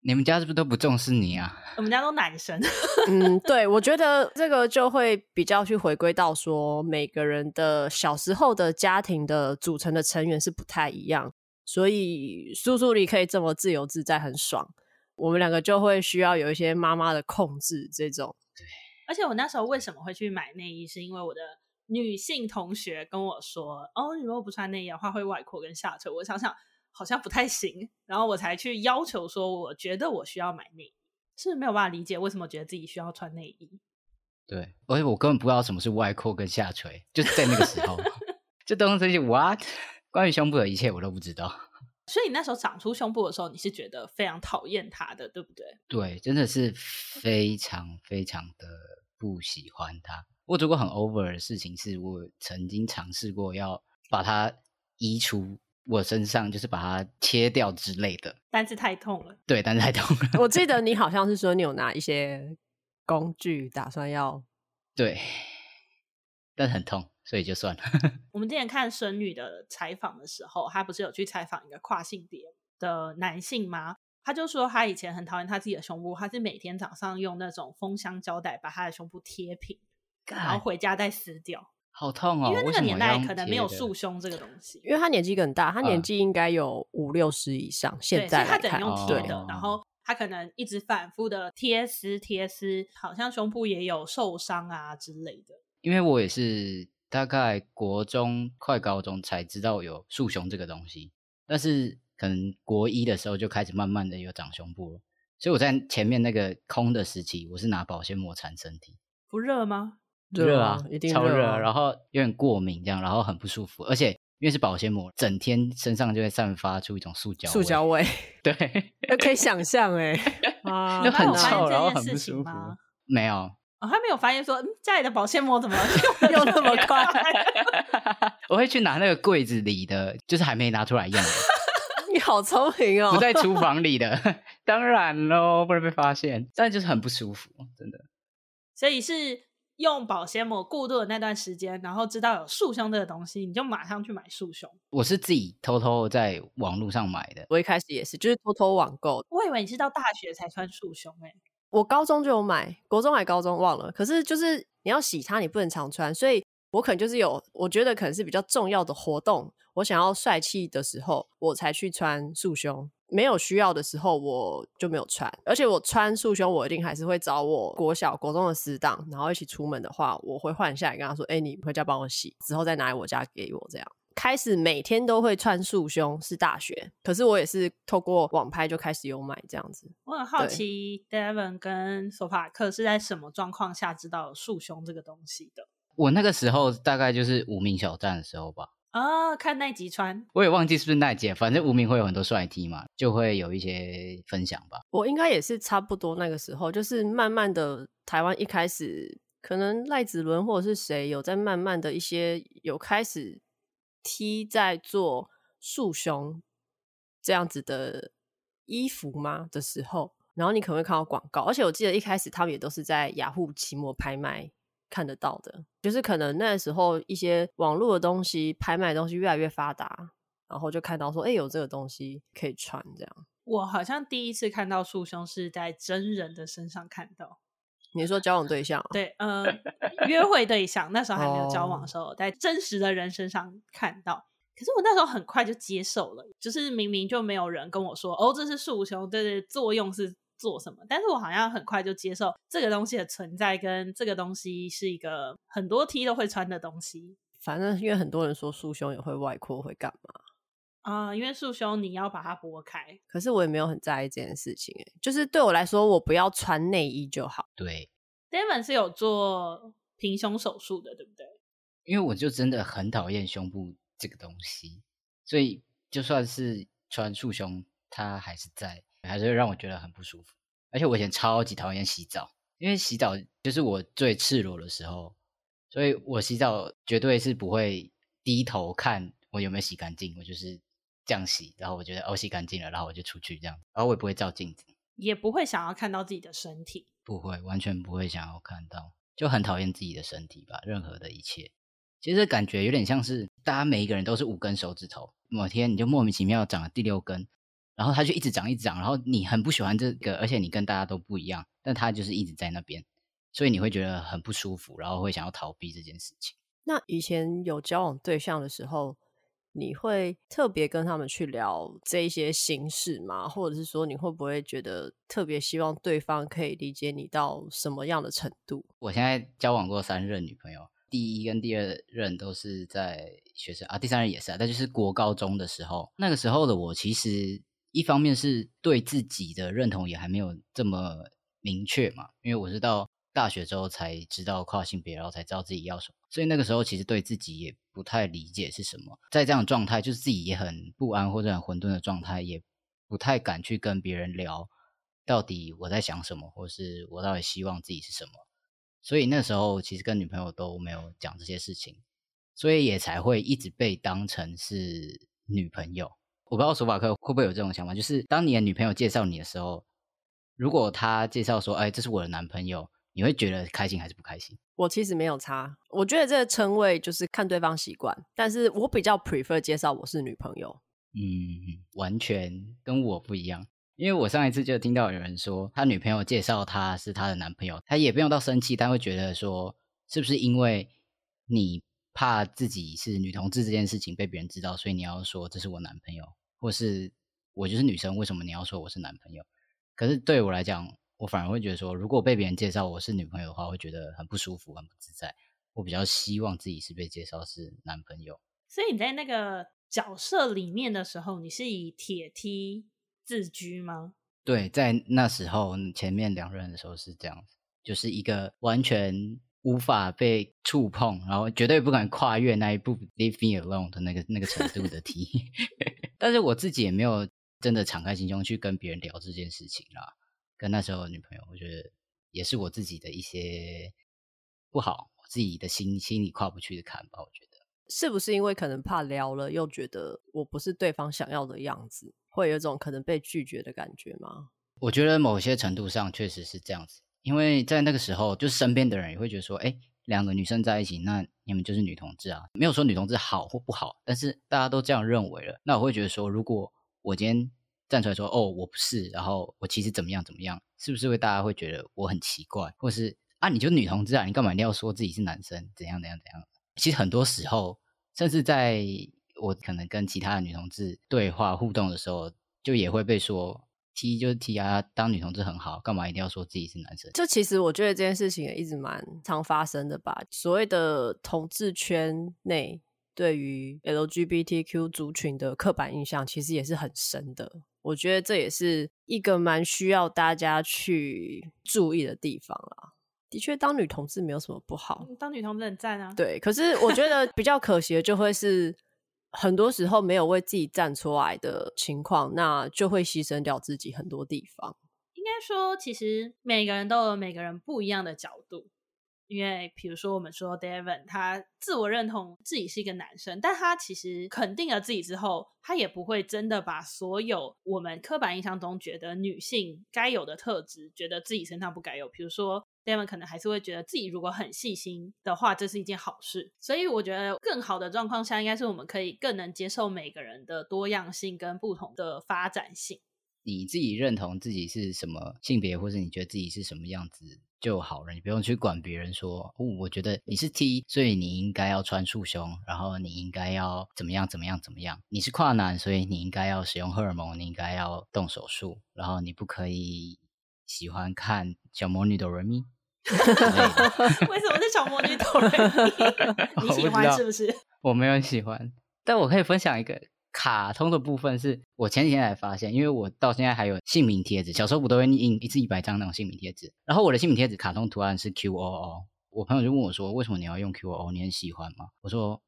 你们家是不是都不重视你啊？我们家都男生。嗯，对，我觉得这个就会比较去回归到说，每个人的小时候的家庭的组成的成员是不太一样，所以叔叔你可以这么自由自在，很爽。我们两个就会需要有一些妈妈的控制，这种。对。而且我那时候为什么会去买内衣，是因为我的女性同学跟我说：“哦，你如果不穿内衣的话，会外扩跟下垂。”我想想，好像不太行，然后我才去要求说，我觉得我需要买内衣，是没有办法理解为什么觉得自己需要穿内衣。对，而且我根本不知道什么是外扩跟下垂，就是在那个时候，就东西 what？关于胸部的一切我都不知道。所以你那时候长出胸部的时候，你是觉得非常讨厌它的，对不对？对，真的是非常非常的不喜欢它。我做过很 over 的事情，是我曾经尝试过要把它移除我身上，就是把它切掉之类的。但是太痛了。对，但是太痛了。我记 得你好像是说你有拿一些工具，打算要对，但很痛。所以就算了。我们之前看孙女的采访的时候，她不是有去采访一个跨性别的男性吗？他就说他以前很讨厌他自己的胸部，他是每天早上用那种封箱胶带把他的胸部贴平，然后回家再撕掉。好痛哦！因为那个年代可能没有束胸这个东西。因为他年纪更大，他年纪应该有五六十以上。嗯、现在他只能用贴的，然后他可能一直反复的贴丝贴丝，好像胸部也有受伤啊之类的。因为我也是。大概国中快高中才知道有束胸这个东西，但是可能国一的时候就开始慢慢的有长胸部了。所以我在前面那个空的时期，我是拿保鲜膜缠身体。不热吗？热啊，一定超热，啊，然后有点过敏这样，然后很不舒服，而且因为是保鲜膜，整天身上就会散发出一种塑胶塑胶味。对，可以想象哎，啊，就很臭，然后很不舒服。没有。我、哦、还没有发现说，嗯，家里的保鲜膜怎么 用用那么快？我会去拿那个柜子里的，就是还没拿出来用的。你好聪明哦！不在厨房里的，当然喽，不能被发现。但就是很不舒服，真的。所以是用保鲜膜过渡的那段时间，然后知道有束胸这个东西，你就马上去买束胸。我是自己偷偷在网络上买的。我一开始也是，就是偷偷网购。我以为你是到大学才穿束胸诶、欸。我高中就有买，国中还高中忘了。可是就是你要洗它，你不能常穿，所以我可能就是有，我觉得可能是比较重要的活动，我想要帅气的时候，我才去穿束胸。没有需要的时候，我就没有穿。而且我穿束胸，我一定还是会找我国小、国中的死党，然后一起出门的话，我会换下来跟他说：“哎，你回家帮我洗，之后再拿来我家给我。”这样。开始每天都会穿束胸是大学，可是我也是透过网拍就开始有买这样子。我很好奇，Devon 跟索法克是在什么状况下知道束胸这个东西的？我那个时候大概就是无名小站的时候吧。啊、哦，看那集穿，我也忘记是不是那集，反正无名会有很多帅 T 嘛，就会有一些分享吧。我应该也是差不多那个时候，就是慢慢的台湾一开始，可能赖子伦或者是谁有在慢慢的一些有开始。T 在做束胸这样子的衣服吗的时候，然后你可能会看到广告，而且我记得一开始他们也都是在雅虎奇摩拍卖看得到的，就是可能那时候一些网络的东西拍卖的东西越来越发达，然后就看到说，哎，有这个东西可以穿这样。我好像第一次看到束胸是在真人的身上看到。你说交往对象？对，呃，约会对象，那时候还没有交往的时候，在真实的人身上看到。可是我那时候很快就接受了，就是明明就没有人跟我说，哦，这是束胸，这是作用是做什么？但是我好像很快就接受这个东西的存在，跟这个东西是一个很多 T 都会穿的东西。反正因为很多人说束胸也会外扩，会干嘛？啊、呃，因为束胸你要把它拨开，可是我也没有很在意这件事情，哎，就是对我来说，我不要穿内衣就好。对，Devon 是有做平胸手术的，对不对？因为我就真的很讨厌胸部这个东西，所以就算是穿束胸，它还是在，还是会让我觉得很不舒服。而且我以前超级讨厌洗澡，因为洗澡就是我最赤裸的时候，所以我洗澡绝对是不会低头看我有没有洗干净，我就是这样洗，然后我觉得哦洗干净了，然后我就出去这样，然后我也不会照镜子，也不会想要看到自己的身体，不会，完全不会想要看到，就很讨厌自己的身体吧，任何的一切。其实感觉有点像是大家每一个人都是五根手指头，某天你就莫名其妙长了第六根，然后它就一直长一直长，然后你很不喜欢这个，而且你跟大家都不一样，但它就是一直在那边，所以你会觉得很不舒服，然后会想要逃避这件事情。那以前有交往对象的时候，你会特别跟他们去聊这一些心事吗？或者是说你会不会觉得特别希望对方可以理解你到什么样的程度？我现在交往过三任女朋友。第一跟第二任都是在学生啊，第三任也是啊，但就是国高中的时候，那个时候的我其实一方面是对自己的认同也还没有这么明确嘛，因为我是到大学之后才知道跨性别，然后才知道自己要什么，所以那个时候其实对自己也不太理解是什么，在这样状态，就是自己也很不安或者很混沌的状态，也不太敢去跟别人聊到底我在想什么，或是我到底希望自己是什么。所以那时候其实跟女朋友都没有讲这些事情，所以也才会一直被当成是女朋友。我不知道索法克会不会有这种想法，就是当你的女朋友介绍你的时候，如果她介绍说：“哎，这是我的男朋友”，你会觉得开心还是不开心？我其实没有差，我觉得这个称谓就是看对方习惯，但是我比较 prefer 介绍我是女朋友。嗯，完全跟我不一样。因为我上一次就听到有人说，他女朋友介绍他是他的男朋友，他也不用到生气，他会觉得说，是不是因为你怕自己是女同志这件事情被别人知道，所以你要说这是我男朋友，或是我就是女生，为什么你要说我是男朋友？可是对我来讲，我反而会觉得说，如果被别人介绍我是女朋友的话，会觉得很不舒服，很不自在。我比较希望自己是被介绍是男朋友。所以你在那个角色里面的时候，你是以铁梯自居吗？对，在那时候前面两任的时候是这样子，就是一个完全无法被触碰，然后绝对不敢跨越那一步 “leave me alone” 的那个那个程度的题。但是我自己也没有真的敞开心胸去跟别人聊这件事情啦。跟那时候的女朋友，我觉得也是我自己的一些不好，我自己的心心里跨不去的坎吧。我觉得是不是因为可能怕聊了，又觉得我不是对方想要的样子？会有一种可能被拒绝的感觉吗？我觉得某些程度上确实是这样子，因为在那个时候，就是身边的人也会觉得说，哎，两个女生在一起，那你们就是女同志啊，没有说女同志好或不好，但是大家都这样认为了，那我会觉得说，如果我今天站出来说，哦，我不是，然后我其实怎么样怎么样，是不是会大家会觉得我很奇怪，或是啊，你就女同志啊，你干嘛一定要说自己是男生，怎样怎样怎样？其实很多时候，甚至在。我可能跟其他的女同志对话互动的时候，就也会被说 T 就是 T 啊，当女同志很好，干嘛一定要说自己是男生？就其实我觉得这件事情也一直蛮常发生的吧。所谓的同志圈内对于 LGBTQ 族群的刻板印象，其实也是很深的。我觉得这也是一个蛮需要大家去注意的地方啦。的确，当女同志没有什么不好，当女同志很赞啊。对，可是我觉得比较可惜的就会是。很多时候没有为自己站出来的情况，那就会牺牲掉自己很多地方。应该说，其实每个人都有每个人不一样的角度。因为，比如说，我们说 Devin，他自我认同自己是一个男生，但他其实肯定了自己之后，他也不会真的把所有我们刻板印象中觉得女性该有的特质，觉得自己身上不该有。比如说。他们可能还是会觉得自己如果很细心的话，这是一件好事。所以我觉得更好的状况下，应该是我们可以更能接受每个人的多样性跟不同的发展性。你自己认同自己是什么性别，或是你觉得自己是什么样子就好了，你不用去管别人说，哦，我觉得你是 T，所以你应该要穿束胸，然后你应该要怎么样怎么样怎么样。你是跨男，所以你应该要使用荷尔蒙，你应该要动手术，然后你不可以喜欢看小魔女哆瑞咪。为什么是小魔女斗瑞咪？你喜欢是不是？我没有喜欢，但我可以分享一个卡通的部分，是我前几天才发现，因为我到现在还有姓名贴纸，小时候不都会印一次一百张那种姓名贴纸，然后我的姓名贴纸卡通图案是 Q O O，我朋友就问我说，为什么你要用 Q O O？你很喜欢吗？我说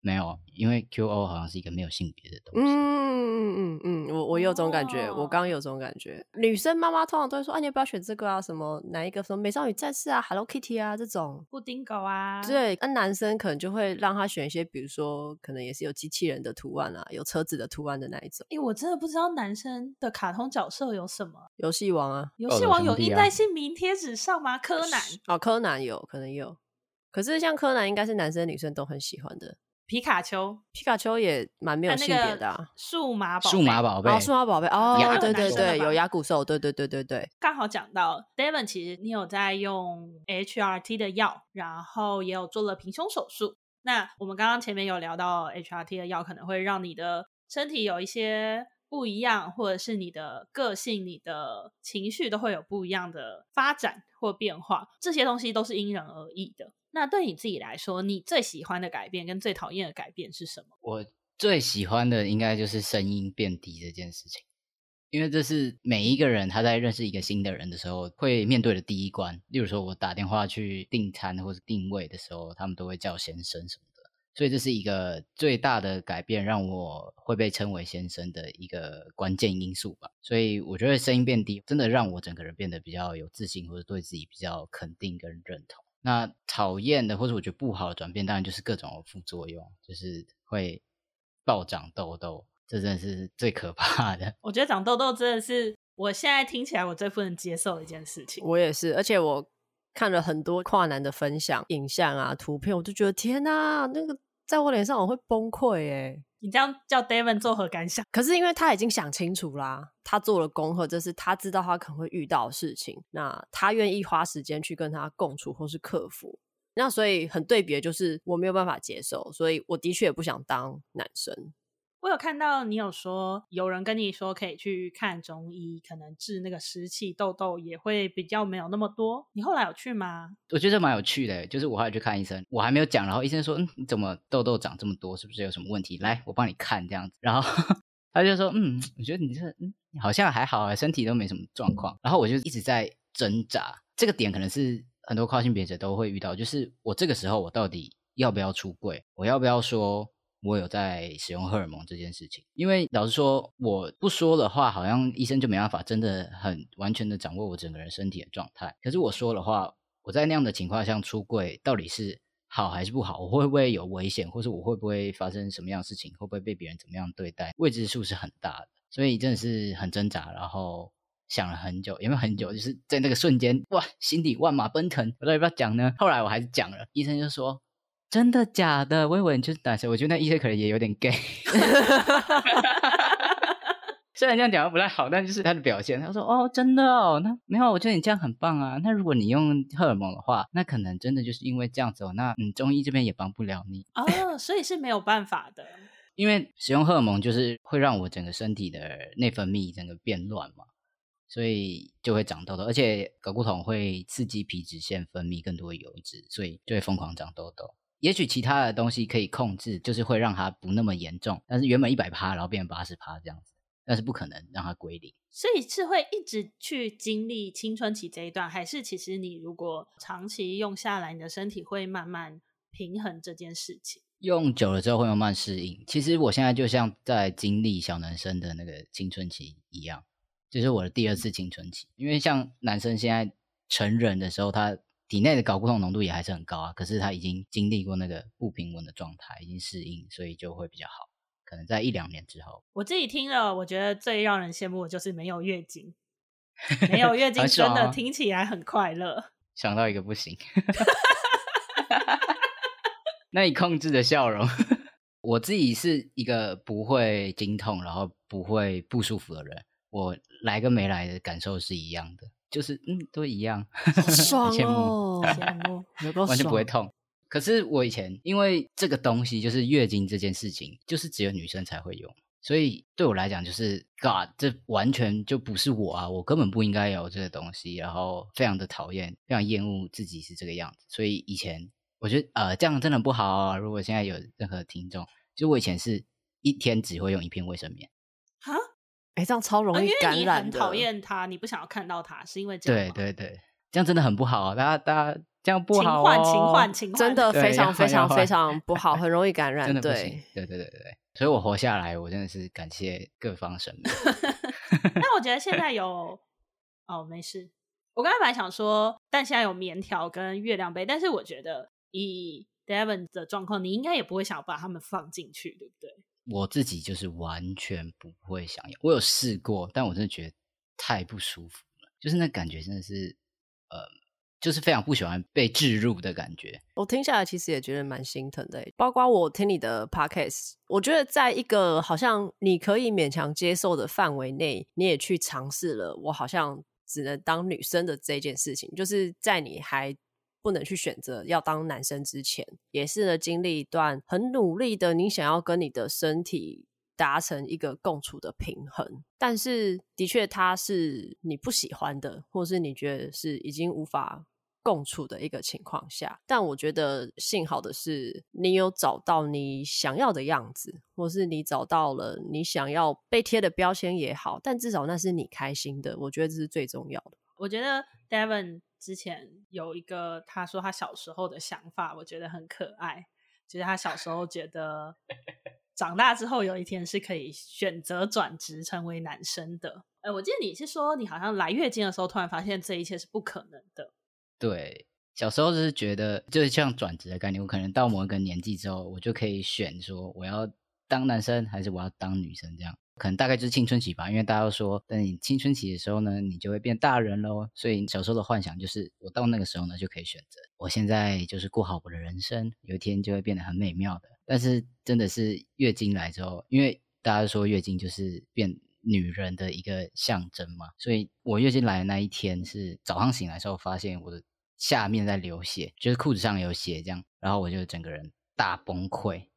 没有，因为 Q O 好像是一个没有性别的东西。嗯嗯嗯嗯，我我我有种感觉，我刚刚有种感觉。女生妈妈通常都会说：“啊，你要不要选这个啊？什么哪一个？什么美少女战士啊，Hello Kitty 啊这种，布丁狗啊。”对，那男生可能就会让他选一些，比如说可能也是有机器人的图案啊，有车子的图案的那一种。哎，我真的不知道男生的卡通角色有什么。游戏王啊，游戏王有印在姓名贴纸上吗？柯南哦，柯南有可能有，可是像柯南应该是男生女生都很喜欢的。皮卡丘，皮卡丘也蛮没有性别的、啊。数码宝贝，数码宝贝，哦，数码宝贝，哦，对对对，有牙骨兽，对对对对对。刚好讲到 Devon，其实你有在用 HRT 的药，然后也有做了平胸手术。那我们刚刚前面有聊到 HRT 的药可能会让你的身体有一些不一样，或者是你的个性、你的情绪都会有不一样的发展或变化，这些东西都是因人而异的。那对你自己来说，你最喜欢的改变跟最讨厌的改变是什么？我最喜欢的应该就是声音变低这件事情，因为这是每一个人他在认识一个新的人的时候会面对的第一关。例如说，我打电话去订餐或者定位的时候，他们都会叫先生什么，所以这是一个最大的改变，让我会被称为先生的一个关键因素吧。所以我觉得声音变低，真的让我整个人变得比较有自信，或者对自己比较肯定跟认同。那讨厌的或者我觉得不好的转变，当然就是各种副作用，就是会暴长痘痘，这真的是最可怕的。我觉得长痘痘真的是我现在听起来我最不能接受的一件事情。我也是，而且我看了很多跨男的分享影像啊、图片，我就觉得天哪，那个在我脸上我会崩溃耶。你这样叫 Devon 作何感想？可是因为他已经想清楚啦，他做了功课，这是他知道他可能会遇到的事情，那他愿意花时间去跟他共处或是克服。那所以很对比，就是我没有办法接受，所以我的确也不想当男生。我有看到你有说，有人跟你说可以去看中医，可能治那个湿气痘痘也会比较没有那么多。你后来有去吗？我觉得蛮有趣的，就是我后来去看医生，我还没有讲，然后医生说：“嗯，你怎么痘痘长这么多？是不是有什么问题？来，我帮你看这样子。”然后 他就说：“嗯，我觉得你这嗯好像还好啊，身体都没什么状况。”然后我就一直在挣扎，这个点可能是很多跨性别者都会遇到，就是我这个时候我到底要不要出柜？我要不要说？我有在使用荷尔蒙这件事情，因为老实说，我不说的话，好像医生就没办法真的很完全的掌握我整个人身体的状态。可是我说的话，我在那样的情况下出柜，到底是好还是不好？我会不会有危险，或是我会不会发生什么样的事情？会不会被别人怎么样对待？未知数是很大的，所以真的是很挣扎，然后想了很久，有没有很久？就是在那个瞬间，哇，心底万马奔腾，我到底要不要讲呢？后来我还是讲了，医生就说。真的假的？我以为你就是男生，我觉得那医生可能也有点 gay。虽然这样讲不太好，但就是他的表现。他说：“哦，真的哦，那没有，我觉得你这样很棒啊。那如果你用荷尔蒙的话，那可能真的就是因为这样子哦。那嗯，中医这边也帮不了你哦，所以是没有办法的。因为使用荷尔蒙就是会让我整个身体的内分泌整个变乱嘛，所以就会长痘痘，而且睾固酮会刺激皮脂腺分泌更多的油脂，所以就会疯狂长痘痘。”也许其他的东西可以控制，就是会让它不那么严重。但是原本一百趴，然后变成八十趴这样子，但是不可能让它归零。所以是会一直去经历青春期这一段，还是其实你如果长期用下来，你的身体会慢慢平衡这件事情？用久了之后会慢慢适应。其实我现在就像在经历小男生的那个青春期一样，就是我的第二次青春期。因为像男生现在成人的时候，他。体内的睾固酮浓度也还是很高啊，可是他已经经历过那个不平稳的状态，已经适应，所以就会比较好。可能在一两年之后，我自己听了，我觉得最让人羡慕的就是没有月经，没有月经真的听起来很快乐。啊、想到一个不行，那你控制的笑容，我自己是一个不会经痛，然后不会不舒服的人，我来跟没来的感受是一样的。就是嗯，都一样，爽哦，羡慕，完全不会痛。可是我以前因为这个东西，就是月经这件事情，就是只有女生才会用，所以对我来讲，就是 God，这完全就不是我啊，我根本不应该有这个东西，然后非常的讨厌，非常厌恶自己是这个样子。所以以前我觉得呃，这样真的不好啊。如果现在有任何听众，就我以前是一天只会用一片卫生棉。哎，这样超容易感染的。因为你很讨厌他，你不想要看到他，是因为这样。对对对，这样真的很不好啊！大家大家这样不好、哦，勤换勤换勤换，真的非常非常非常不好，很容易感 染。真的不行对，对对对对，所以我活下来，我真的是感谢各方神明。那我觉得现在有哦，没事。我刚才本来想说，但现在有棉条跟月亮杯，但是我觉得以 Devon 的状况，你应该也不会想要把他们放进去，对不对？我自己就是完全不会想要，我有试过，但我真的觉得太不舒服了，就是那感觉真的是，呃，就是非常不喜欢被置入的感觉。我听下来其实也觉得蛮心疼的，包括我听你的 podcast，我觉得在一个好像你可以勉强接受的范围内，你也去尝试了，我好像只能当女生的这件事情，就是在你还。不能去选择要当男生之前，也是呢经历一段很努力的，你想要跟你的身体达成一个共处的平衡，但是的确它是你不喜欢的，或是你觉得是已经无法共处的一个情况下。但我觉得幸好的是，你有找到你想要的样子，或是你找到了你想要被贴的标签也好，但至少那是你开心的，我觉得这是最重要的。我觉得 Devin。之前有一个他说他小时候的想法，我觉得很可爱。就是他小时候觉得 长大之后有一天是可以选择转职成为男生的。哎，我记得你是说你好像来月经的时候突然发现这一切是不可能的。对，小时候就是觉得就是像转职的概念，我可能到某一个年纪之后，我就可以选说我要当男生还是我要当女生这样。可能大概就是青春期吧，因为大家都说，等你青春期的时候呢，你就会变大人喽。所以小时候的幻想就是，我到那个时候呢就可以选择，我现在就是过好我的人生，有一天就会变得很美妙的。但是真的是月经来之后，因为大家说月经就是变女人的一个象征嘛，所以我月经来的那一天是早上醒来的时候，发现我的下面在流血，就是裤子上有血这样，然后我就整个人大崩溃，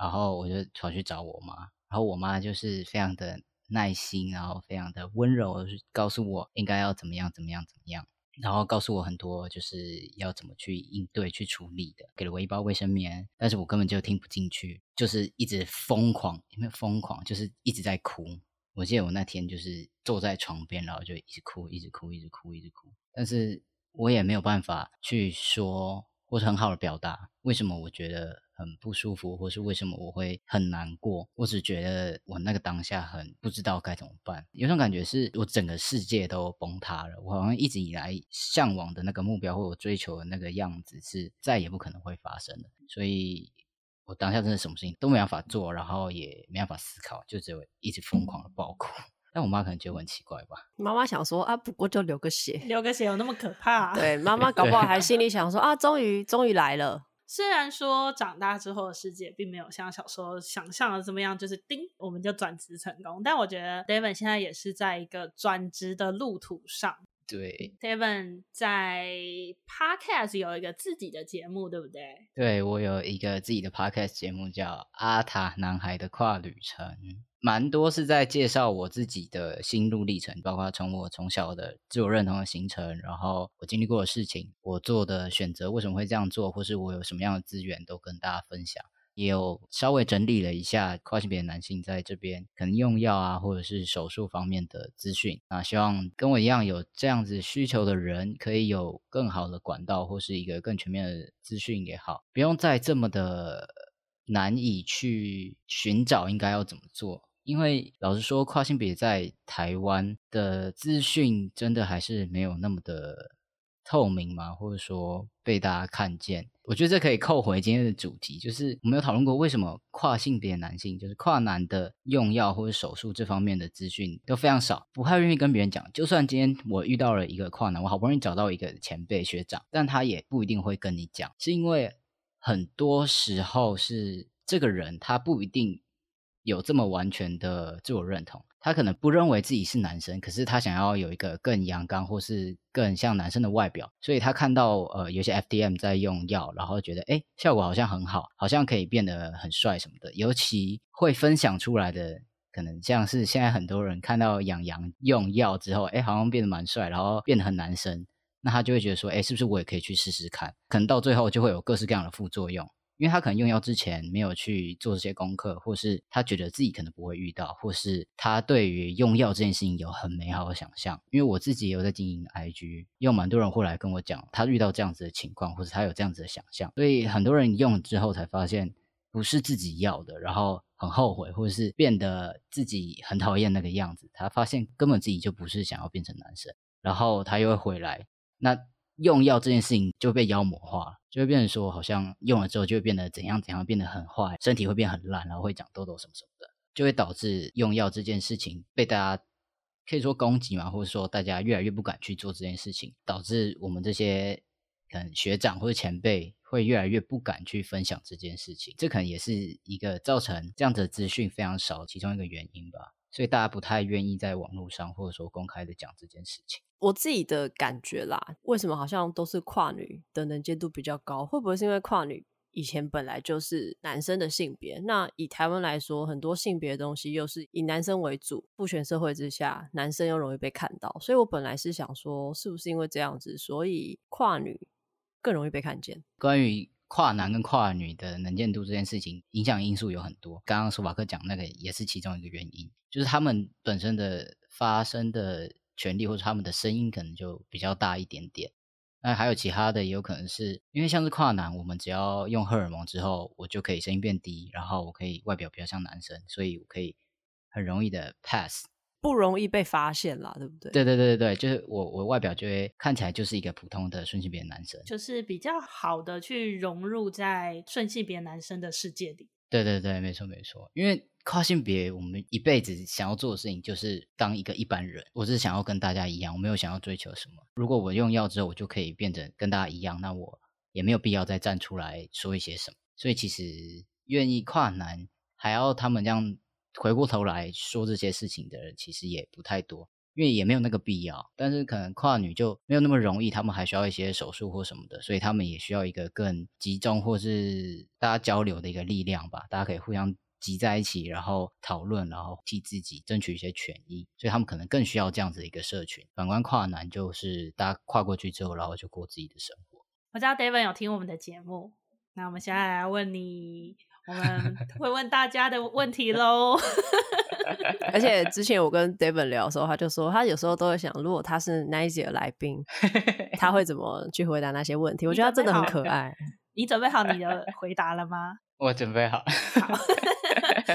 然后我就跑去找我妈。然后我妈就是非常的耐心，然后非常的温柔，告诉我应该要怎么样怎么样怎么样，然后告诉我很多就是要怎么去应对去处理的，给了我一包卫生棉，但是我根本就听不进去，就是一直疯狂，有没有疯狂？就是一直在哭。我记得我那天就是坐在床边，然后就一直哭，一直哭，一直哭，一直哭，但是我也没有办法去说，或是很好的表达为什么我觉得。很不舒服，或是为什么我会很难过？我只觉得我那个当下很不知道该怎么办，有种感觉是我整个世界都崩塌了。我好像一直以来向往的那个目标，或我追求的那个样子，是再也不可能会发生的。所以我当下真的什么事情都没办法做，然后也没办法思考，就只有一直疯狂的爆哭。但我妈可能觉得我很奇怪吧？妈妈想说啊，不过就流个血，流个血有那么可怕？对，妈妈搞不好还心里想说啊，终于终于来了。虽然说长大之后的世界并没有像小时候想象的这么样，就是叮我们就转职成功，但我觉得 David 现在也是在一个转职的路途上。对，Seven 在 Podcast 有一个自己的节目，对不对？对，我有一个自己的 Podcast 节目叫《阿塔男孩的跨旅程》。蛮多是在介绍我自己的心路历程，包括从我从小的自我认同的形成，然后我经历过的事情，我做的选择为什么会这样做，或是我有什么样的资源，都跟大家分享。也有稍微整理了一下跨性别男性在这边可能用药啊，或者是手术方面的资讯。那希望跟我一样有这样子需求的人，可以有更好的管道，或是一个更全面的资讯也好，不用再这么的难以去寻找应该要怎么做。因为老实说，跨性别在台湾的资讯真的还是没有那么的透明嘛，或者说被大家看见。我觉得这可以扣回今天的主题，就是我们有讨论过为什么跨性别男性，就是跨男的用药或者手术这方面的资讯都非常少，不太愿意跟别人讲。就算今天我遇到了一个跨男，我好不容易找到一个前辈学长，但他也不一定会跟你讲，是因为很多时候是这个人他不一定。有这么完全的自我认同，他可能不认为自己是男生，可是他想要有一个更阳刚或是更像男生的外表，所以他看到呃有些 FDM 在用药，然后觉得诶效果好像很好，好像可以变得很帅什么的。尤其会分享出来的，可能像是现在很多人看到洋洋用药之后，诶好像变得蛮帅，然后变得很男生，那他就会觉得说，诶是不是我也可以去试试看？可能到最后就会有各式各样的副作用。因为他可能用药之前没有去做这些功课，或是他觉得自己可能不会遇到，或是他对于用药这件事情有很美好的想象。因为我自己也有在经营 IG，有蛮多人会来跟我讲，他遇到这样子的情况，或是他有这样子的想象。所以很多人用了之后才发现不是自己要的，然后很后悔，或者是变得自己很讨厌那个样子。他发现根本自己就不是想要变成男生，然后他又会回来。那用药这件事情就被妖魔化了，就会变成说，好像用了之后就会变得怎样怎样，变得很坏，身体会变很烂，然后会长痘痘什么什么的，就会导致用药这件事情被大家可以说攻击嘛，或者说大家越来越不敢去做这件事情，导致我们这些可能学长或者前辈会越来越不敢去分享这件事情，这可能也是一个造成这样子的资讯非常少其中一个原因吧。所以大家不太愿意在网络上或者说公开的讲这件事情。我自己的感觉啦，为什么好像都是跨女的能见度比较高？会不会是因为跨女以前本来就是男生的性别？那以台湾来说，很多性别的东西又是以男生为主，父权社会之下，男生又容易被看到。所以我本来是想说，是不是因为这样子，所以跨女更容易被看见？关于跨男跟跨女的能见度这件事情，影响因素有很多。刚刚索法克讲那个也是其中一个原因，就是他们本身的发声的权利或者他们的声音可能就比较大一点点。那还有其他的，也有可能是因为像是跨男，我们只要用荷尔蒙之后，我就可以声音变低，然后我可以外表比较像男生，所以我可以很容易的 pass。不容易被发现啦，对不对？对对对对对，就是我我外表就会看起来就是一个普通的顺性别男生，就是比较好的去融入在顺性别男生的世界里。对对对，没错没错，因为跨性别，我们一辈子想要做的事情就是当一个一般人。我是想要跟大家一样，我没有想要追求什么。如果我用药之后，我就可以变成跟大家一样，那我也没有必要再站出来说一些什么。所以其实愿意跨男，还要他们这样。回过头来说这些事情的人其实也不太多，因为也没有那个必要。但是可能跨女就没有那么容易，他们还需要一些手术或什么的，所以他们也需要一个更集中或是大家交流的一个力量吧。大家可以互相集在一起，然后讨论，然后替自己争取一些权益。所以他们可能更需要这样子的一个社群。反观跨男，就是大家跨过去之后，然后就过自己的生活。我知道 David 有听我们的节目，那我们现在来问你。我们会问大家的问题喽，而且之前我跟 David 聊的时候，他就说他有时候都会想，如果他是 Nice 的来宾，他会怎么去回答那些问题？我觉得他真的很可爱。你准备好你的回答了吗？我准备好。好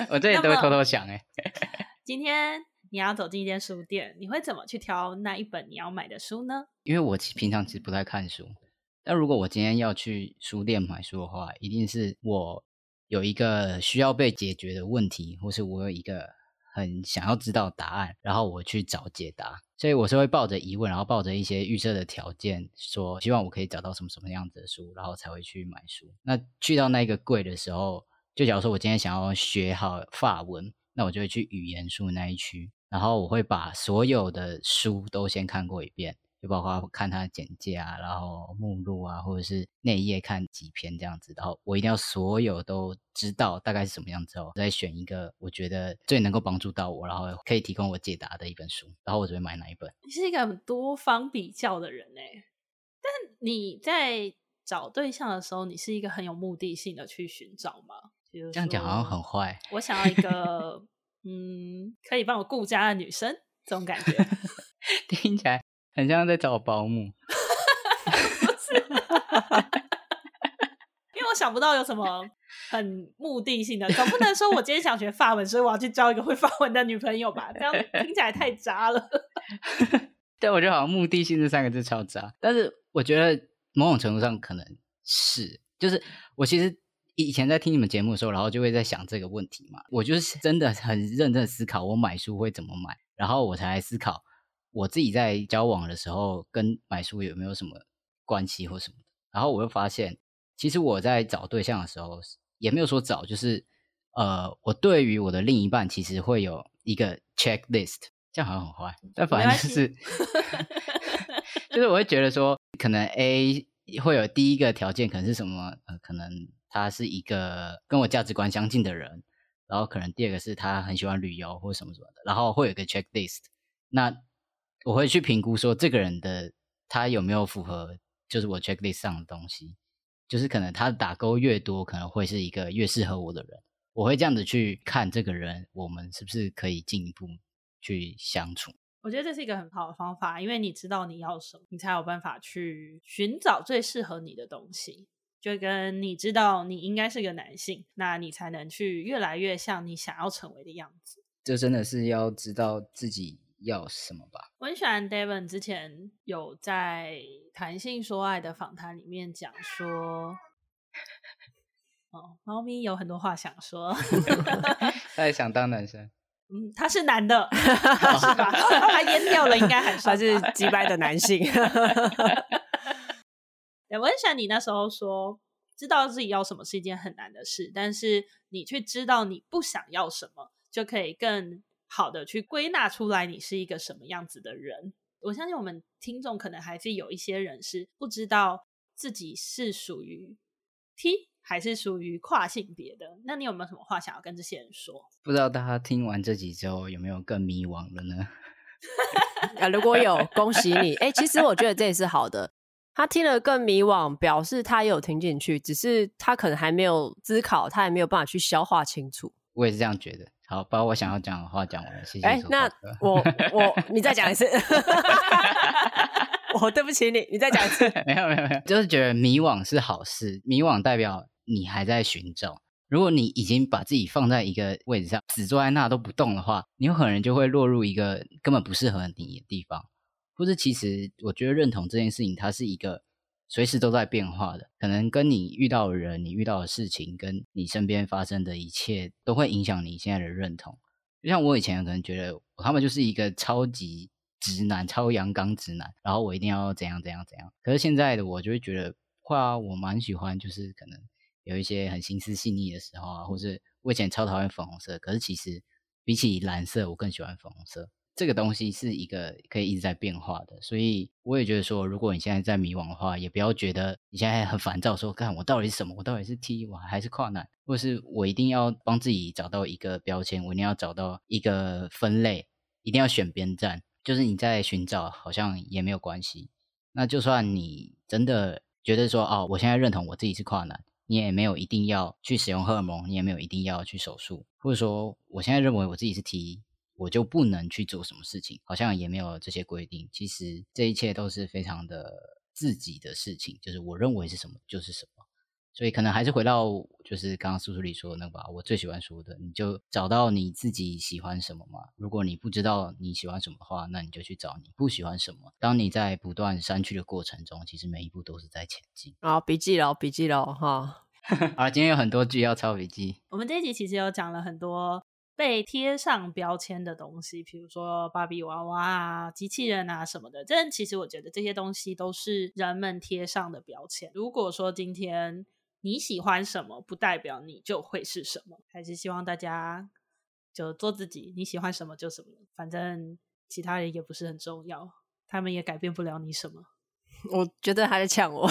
我这里都会偷偷想哎。今天你要走进一间书店，你会怎么去挑那一本你要买的书呢？因为我平常其实不太看书，但如果我今天要去书店买书的话，一定是我。有一个需要被解决的问题，或是我有一个很想要知道答案，然后我去找解答，所以我是会抱着疑问，然后抱着一些预设的条件，说希望我可以找到什么什么样子的书，然后才会去买书。那去到那个柜的时候，就假如说我今天想要学好法文，那我就会去语言书那一区，然后我会把所有的书都先看过一遍。就包括看它的简介啊，然后目录啊，或者是内页看几篇这样子，然后我一定要所有都知道大概是什么样子哦，再选一个我觉得最能够帮助到我，然后可以提供我解答的一本书，然后我就会买哪一本。你是一个很多方比较的人哎，但你在找对象的时候，你是一个很有目的性的去寻找吗？这样讲好像很坏。我想要一个 嗯，可以帮我顾家的女生，这种感觉 听起来。很像在找保姆，不是，因为我想不到有什么很目的性的，总不能说我今天想学法文，所以我要去交一个会法文的女朋友吧？这样听起来太渣了。对，我觉得好像目的性这三个字超渣，但是我觉得某种程度上可能是，就是我其实以前在听你们节目的时候，然后就会在想这个问题嘛，我就是真的很认真思考我买书会怎么买，然后我才来思考。我自己在交往的时候，跟买书有没有什么关系或什么的？然后我又发现，其实我在找对象的时候，也没有说找，就是呃，我对于我的另一半其实会有一个 checklist，这样好像很坏，但反正就是，就是我会觉得说，可能 A 会有第一个条件，可能是什么？呃，可能他是一个跟我价值观相近的人，然后可能第二个是他很喜欢旅游或什么什么的，然后会有一个 checklist，那。我会去评估说这个人的他有没有符合，就是我 checklist 上的东西，就是可能他的打勾越多，可能会是一个越适合我的人。我会这样子去看这个人，我们是不是可以进一步去相处？我觉得这是一个很好的方法，因为你知道你要什么，你才有办法去寻找最适合你的东西。就跟你知道你应该是个男性，那你才能去越来越像你想要成为的样子。这真的是要知道自己要什么吧。我很喜欢 Devon 之前有在谈性说爱的访谈里面讲说。哦，猫咪有很多话想说，他也想当男生。嗯，他是男的，是吧？他阉掉了，应该还算是击败的男性。对，我很喜欢你那时候说，知道自己要什么是一件很难的事，但是你去知道你不想要什么，就可以更好的去归纳出来你是一个什么样子的人。我相信我们听众可能还是有一些人是不知道自己是属于 T。还是属于跨性别的，那你有没有什么话想要跟这些人说？不知道大家听完这集之后有没有更迷惘了呢？啊，如果有，恭喜你！哎、欸，其实我觉得这也是好的。他听了更迷惘，表示他也有听进去，只是他可能还没有思考，他也没有办法去消化清楚。我也是这样觉得。好，把我想要讲的话讲完，谢谢。哎、欸，那我我你再讲一次。我对不起你，你再讲一次。没有没有没有，就是觉得迷惘是好事，迷惘代表。你还在寻找。如果你已经把自己放在一个位置上，只坐在那都不动的话，你有可能就会落入一个根本不适合你的地方。或是其实，我觉得认同这件事情，它是一个随时都在变化的。可能跟你遇到的人、你遇到的事情，跟你身边发生的一切，都会影响你现在的认同。就像我以前可能觉得，他们就是一个超级直男、超阳刚直男，然后我一定要怎样怎样怎样。可是现在的我就会觉得，会啊，我蛮喜欢，就是可能。有一些很心思细腻的时候啊，或是我以前超讨厌粉红色，可是其实比起蓝色，我更喜欢粉红色。这个东西是一个可以一直在变化的，所以我也觉得说，如果你现在在迷惘的话，也不要觉得你现在很烦躁，说看我到底是什么，我到底是 T，我还是跨男，或是我一定要帮自己找到一个标签，我一定要找到一个分类，一定要选边站，就是你在寻找，好像也没有关系。那就算你真的觉得说，哦，我现在认同我自己是跨男。你也没有一定要去使用荷尔蒙，你也没有一定要去手术，或者说我现在认为我自己是 T，我就不能去做什么事情，好像也没有这些规定。其实这一切都是非常的自己的事情，就是我认为是什么就是什么。所以可能还是回到就是刚刚苏苏里说的那个吧，我最喜欢说的，你就找到你自己喜欢什么嘛。如果你不知道你喜欢什么的话，那你就去找你不喜欢什么。当你在不断删去的过程中，其实每一步都是在前进。好，笔记了，笔记了哈。好，今天有很多句要抄笔记。我们这一集其实有讲了很多被贴上标签的东西，比如说芭比娃娃啊、机器人啊什么的。这其实我觉得这些东西都是人们贴上的标签。如果说今天你喜欢什么，不代表你就会是什么。还是希望大家就做自己，你喜欢什么就什么，反正其他人也不是很重要，他们也改变不了你什么。我觉得他在呛我，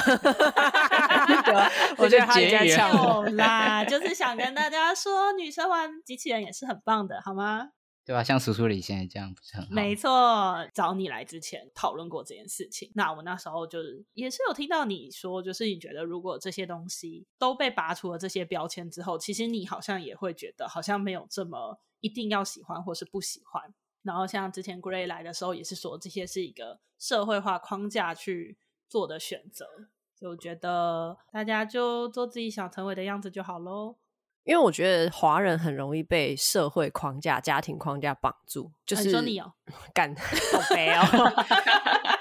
我觉得他在呛我 啦，就是想跟大家说，女生玩机器人也是很棒的，好吗？对吧？像叔叔里现在这样不是很好？没错，找你来之前讨论过这件事情。那我那时候就是也是有听到你说，就是你觉得如果这些东西都被拔除了这些标签之后，其实你好像也会觉得好像没有这么一定要喜欢或是不喜欢。然后像之前 Gray 来的时候，也是说这些是一个社会化框架去做的选择，所以我觉得大家就做自己想成为的样子就好喽。因为我觉得华人很容易被社会框架、家庭框架绑住，就是、啊、说你哦，干 好肥哦。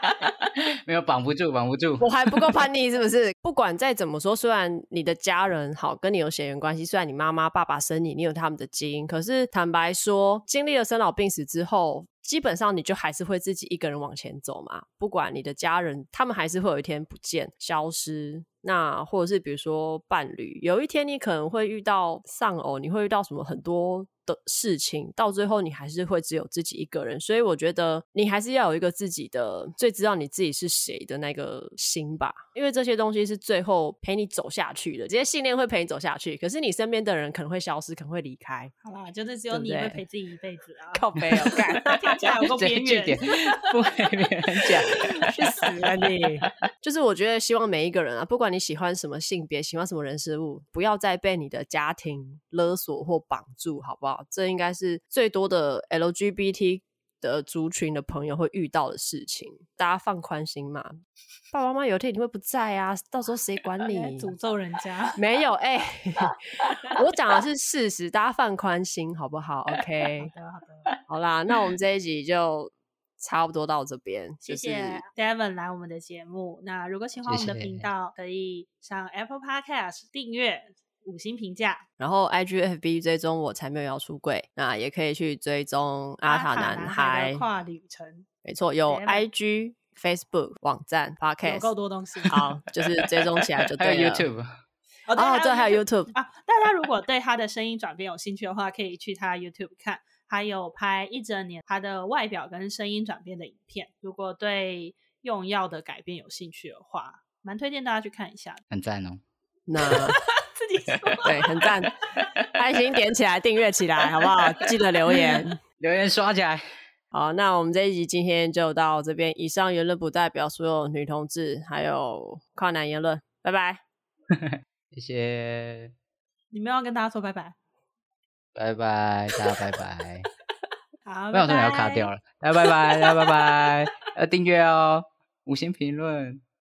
没有绑不住，绑不住。我还不够 叛逆，是不是？不管再怎么说，虽然你的家人好跟你有血缘关系，虽然你妈妈、爸爸生你，你有他们的基因，可是坦白说，经历了生老病死之后，基本上你就还是会自己一个人往前走嘛。不管你的家人，他们还是会有一天不见、消失。那或者是比如说伴侣，有一天你可能会遇到丧偶，你会遇到什么很多。的事情，到最后你还是会只有自己一个人。所以我觉得你还是要有一个自己的最知道你自己是谁的那个心吧，因为这些东西是最后陪你走下去的。这些信念会陪你走下去，可是你身边的人可能会消失，可能会离开。好啦，就是只有你会陪自己一辈子啊！靠北哦，干，听起来有够边缘，不陪别人讲，去死啊你！就是我觉得希望每一个人啊，不管你喜欢什么性别，喜欢什么人事物，不要再被你的家庭勒索或绑住，好不好？这应该是最多的 LGBT 的族群的朋友会遇到的事情。大家放宽心嘛，爸爸妈妈有一天你会不在啊，到时候谁管 你？诅咒人家？没有哎、欸，我讲的是事实，大家放宽心好不好？OK，好的好的，好啦，那我们这一集就。差不多到这边，谢谢 Devon 来我们的节目。那如果喜欢我们的频道，可以上 Apple Podcast 订阅、五星评价，然后 IGFB 追踪我才没有要出柜。那也可以去追踪阿塔男孩跨旅程，没错，有 IG、Facebook 网站、Podcast，有够多东西。好，就是追踪起来就 对了。YouTube，哦，对，哦、还有 YouTube 啊。大家如果对他的声音转变有兴趣的话，可以去他 YouTube 看。还有拍一整年他的外表跟声音转变的影片，如果对用药的改变有兴趣的话，蛮推荐大家去看一下。很赞哦，那 自己说 对，很赞，爱心点起来，订阅起来，好不好？记得留言，留言刷起来。好，那我们这一集今天就到这边。以上言论不代表所有女同志还有跨男言论。拜拜，谢谢。你们要跟大家说拜拜。拜拜，大家拜拜。好，不想说你要卡掉了。大家拜拜，大家拜拜，要订阅哦，五星评论。